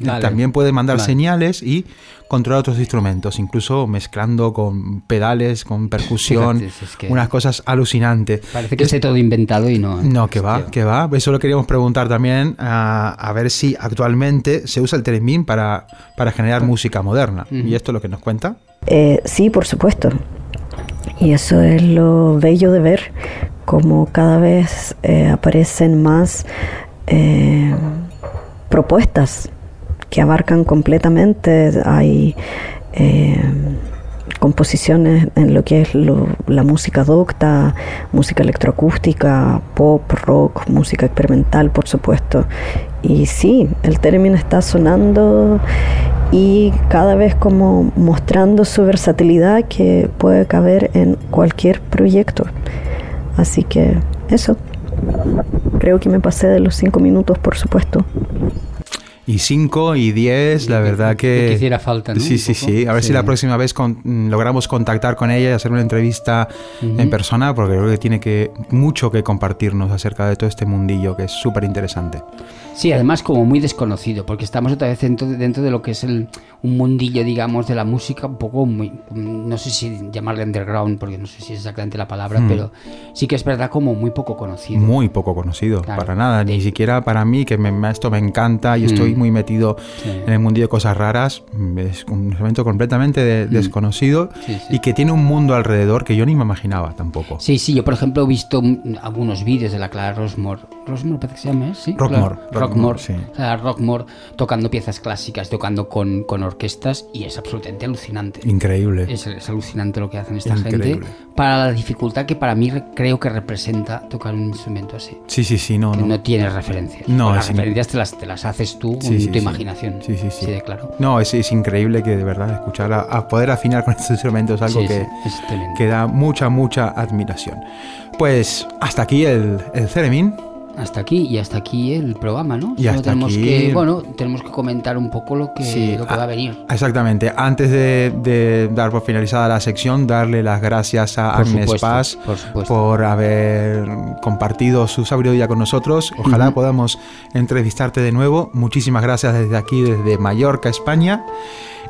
[SPEAKER 3] Vale.
[SPEAKER 4] también puede mandar señales y controlar otros instrumentos, incluso mezclando con pedales, con percusión,
[SPEAKER 3] es que-
[SPEAKER 4] unas cosas alucinantes.
[SPEAKER 3] Parece que esté todo inventado y no.
[SPEAKER 4] No, que va, que va. Eso lo queríamos preguntar también a, a ver si actualmente se usa el Teremin para, para generar música moderna. Y esto es lo que nos cuenta.
[SPEAKER 9] Eh, sí, por supuesto. Y eso es lo bello de ver, como cada vez eh, aparecen más eh, propuestas que abarcan completamente. Eh, composiciones en lo que es lo- la música docta, música electroacústica, pop, rock, música experimental, por supuesto. Y sí, el término está sonando y cada vez como mostrando su versatilidad que puede caber en cualquier proyecto. Así que eso. Creo que me pasé de los cinco minutos, por supuesto.
[SPEAKER 4] Y 5 y 10, la verdad que...
[SPEAKER 3] que hiciera falta, ¿no?
[SPEAKER 4] Sí, sí, sí. A ver
[SPEAKER 3] Sí.
[SPEAKER 4] si la próxima vez con- logramos contactar con ella y hacer una entrevista
[SPEAKER 3] Ujú.
[SPEAKER 4] en persona, porque creo que tiene que mucho que compartirnos acerca de todo este mundillo que es súper interesante.
[SPEAKER 3] Sí, además como muy desconocido, porque estamos otra vez dentro, de- dentro de lo que es el, un mundillo, digamos, de la música, un poco muy, no sé si llamarle underground, porque no sé si es exactamente la palabra,
[SPEAKER 4] Mm.
[SPEAKER 3] pero sí que es verdad como muy poco conocido.
[SPEAKER 4] Muy poco conocido,
[SPEAKER 3] Claro.
[SPEAKER 4] para nada, ni siquiera para mí, que me- esto me encanta y estoy
[SPEAKER 3] Mm.
[SPEAKER 4] muy metido
[SPEAKER 3] Sí.
[SPEAKER 4] en el mundillo de cosas raras. mm, Es un instrumento completamente de- desconocido
[SPEAKER 3] Mm. Sí.
[SPEAKER 4] y que tiene un mundo alrededor que yo ni me imaginaba tampoco.
[SPEAKER 3] Sí, sí, yo por ejemplo he visto mm, algunos vídeos de la Clara Rossmore. Rossmore parece que se llama, ¿eh? ¿sí?
[SPEAKER 4] Rockmore, Rockmore,
[SPEAKER 3] Rockmore,
[SPEAKER 4] sí.
[SPEAKER 3] Rockmore tocando piezas clásicas, tocando con, con orquestas y es absolutamente alucinante.
[SPEAKER 4] Increíble.
[SPEAKER 3] Es, es alucinante lo que hacen esta
[SPEAKER 4] Increíble.
[SPEAKER 3] gente para la dificultad que para mí re- creo que representa tocar un instrumento así.
[SPEAKER 4] Sí, sí, sí, no,
[SPEAKER 3] Que
[SPEAKER 4] no.
[SPEAKER 3] no tienes referencias.
[SPEAKER 4] No,
[SPEAKER 3] las referencias te las, te las haces tú
[SPEAKER 4] Sí,
[SPEAKER 3] con
[SPEAKER 4] sí,
[SPEAKER 3] tu
[SPEAKER 4] sí.
[SPEAKER 3] imaginación.
[SPEAKER 4] Sí, sí, sí.
[SPEAKER 3] de claro.
[SPEAKER 4] No, es, es increíble que de verdad escuchar a, a poder afinar con estos instrumentos es algo
[SPEAKER 3] Sí,
[SPEAKER 4] que,
[SPEAKER 3] sí, es tremendo.
[SPEAKER 4] que da mucha, mucha admiración. Pues hasta aquí el, el Theremin.
[SPEAKER 3] Hasta aquí y hasta aquí el programa, ¿no?
[SPEAKER 4] Y hasta
[SPEAKER 3] tenemos
[SPEAKER 4] aquí-
[SPEAKER 3] que, bueno, tenemos que comentar un poco lo que,
[SPEAKER 4] Sí,
[SPEAKER 3] lo que
[SPEAKER 4] ah,
[SPEAKER 3] va a venir.
[SPEAKER 4] Exactamente. Antes de, de dar por finalizada la sección, darle las gracias a
[SPEAKER 3] Por
[SPEAKER 4] Agnes
[SPEAKER 3] supuesto,
[SPEAKER 4] Paz
[SPEAKER 3] por
[SPEAKER 4] haber compartido su sabiduría con nosotros. Ojalá podamos entrevistarte de nuevo. Muchísimas gracias desde aquí, desde Mallorca, España.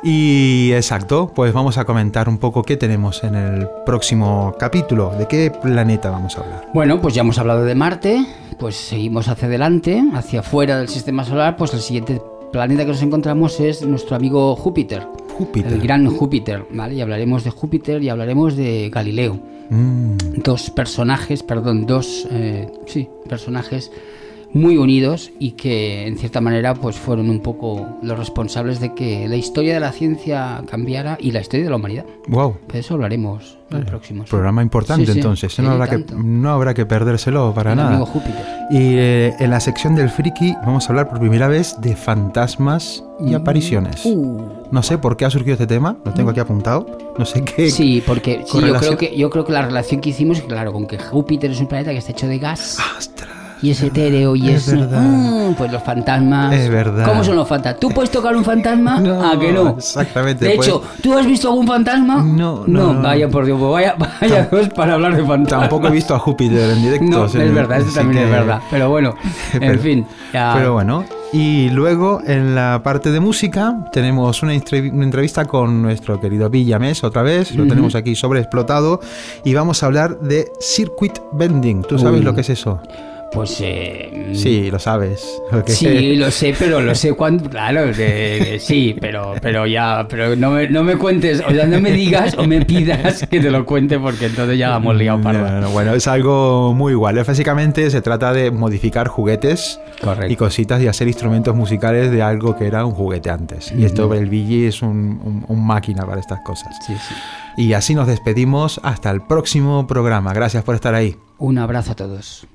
[SPEAKER 4] Y exacto, pues vamos a comentar un poco qué tenemos en el próximo capítulo. ¿De qué planeta vamos a hablar?
[SPEAKER 3] Bueno, pues ya hemos hablado de Marte, pues seguimos hacia adelante, hacia afuera del sistema solar, pues el siguiente planeta que nos encontramos es nuestro amigo Júpiter.
[SPEAKER 4] Júpiter.
[SPEAKER 3] El gran Júpiter, ¿vale? Y hablaremos de Júpiter y hablaremos de Galileo.
[SPEAKER 4] Mm,
[SPEAKER 3] Dos personajes, perdón, dos, eh, sí, personajes muy unidos y que en cierta manera pues fueron un poco los responsables de que la historia de la ciencia cambiara y la historia de la humanidad.
[SPEAKER 4] wow.
[SPEAKER 3] De eso hablaremos en el próximo.
[SPEAKER 4] Programa importante
[SPEAKER 3] Sí, sí,
[SPEAKER 4] entonces. no, habrá que, no habrá que perdérselo para
[SPEAKER 3] El
[SPEAKER 4] nada.
[SPEAKER 3] amigo Júpiter.
[SPEAKER 4] Y eh, en la sección del friki vamos a hablar por primera vez de fantasmas y apariciones.
[SPEAKER 3] Uh.
[SPEAKER 4] No sé por qué ha surgido este tema, lo tengo aquí apuntado. No sé qué.
[SPEAKER 3] Sí, porque sí, yo creo que yo creo que la relación que hicimos, claro, con que Júpiter es un planeta que está hecho de gas y es etéreo y
[SPEAKER 4] Es
[SPEAKER 3] es,
[SPEAKER 4] verdad.
[SPEAKER 3] Mm, pues los fantasmas.
[SPEAKER 4] Es verdad.
[SPEAKER 3] ¿Cómo son los fantasmas? ¿Tú puedes tocar un fantasma? ¿A que no?
[SPEAKER 4] Exactamente.
[SPEAKER 3] De
[SPEAKER 4] pues,
[SPEAKER 3] hecho, ¿tú has visto algún fantasma?
[SPEAKER 4] No, no, no.
[SPEAKER 3] vaya por Dios, pues vaya, vaya dos para hablar de fantasmas.
[SPEAKER 4] tampoco he visto a Júpiter en directo.
[SPEAKER 3] No,
[SPEAKER 4] o
[SPEAKER 3] es verdad, eso también es verdad. Pero bueno, en
[SPEAKER 4] Pero-
[SPEAKER 3] fin. ya-
[SPEAKER 4] Pero bueno, y luego en la parte de música tenemos una, entrev- una entrevista con nuestro querido Villamés otra vez, lo tenemos aquí sobreexplotado y vamos a hablar de circuit bending. ¿Tú sabes
[SPEAKER 3] Uy.
[SPEAKER 4] lo que es eso?
[SPEAKER 3] Pues eh,
[SPEAKER 4] Sí, lo sabes.
[SPEAKER 3] Sí, lo sé, pero lo sé cuándo. Claro, sí, pero, pero ya, pero no me, no me cuentes, o sea, no me digas o me pidas que te lo cuente porque entonces ya hemos liado
[SPEAKER 4] No,
[SPEAKER 3] parda.
[SPEAKER 4] no, bueno, es algo muy igual. Básicamente se trata de modificar juguetes
[SPEAKER 3] Correcto.
[SPEAKER 4] y cositas y hacer instrumentos musicales de algo que era un juguete antes. Y esto, el Billy es un, un- un máquina para estas cosas.
[SPEAKER 3] Sí, sí.
[SPEAKER 4] Y así nos despedimos hasta el próximo programa. Gracias por estar ahí.
[SPEAKER 3] Un abrazo a todos.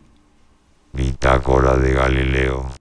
[SPEAKER 10] Bitácora de Galileo.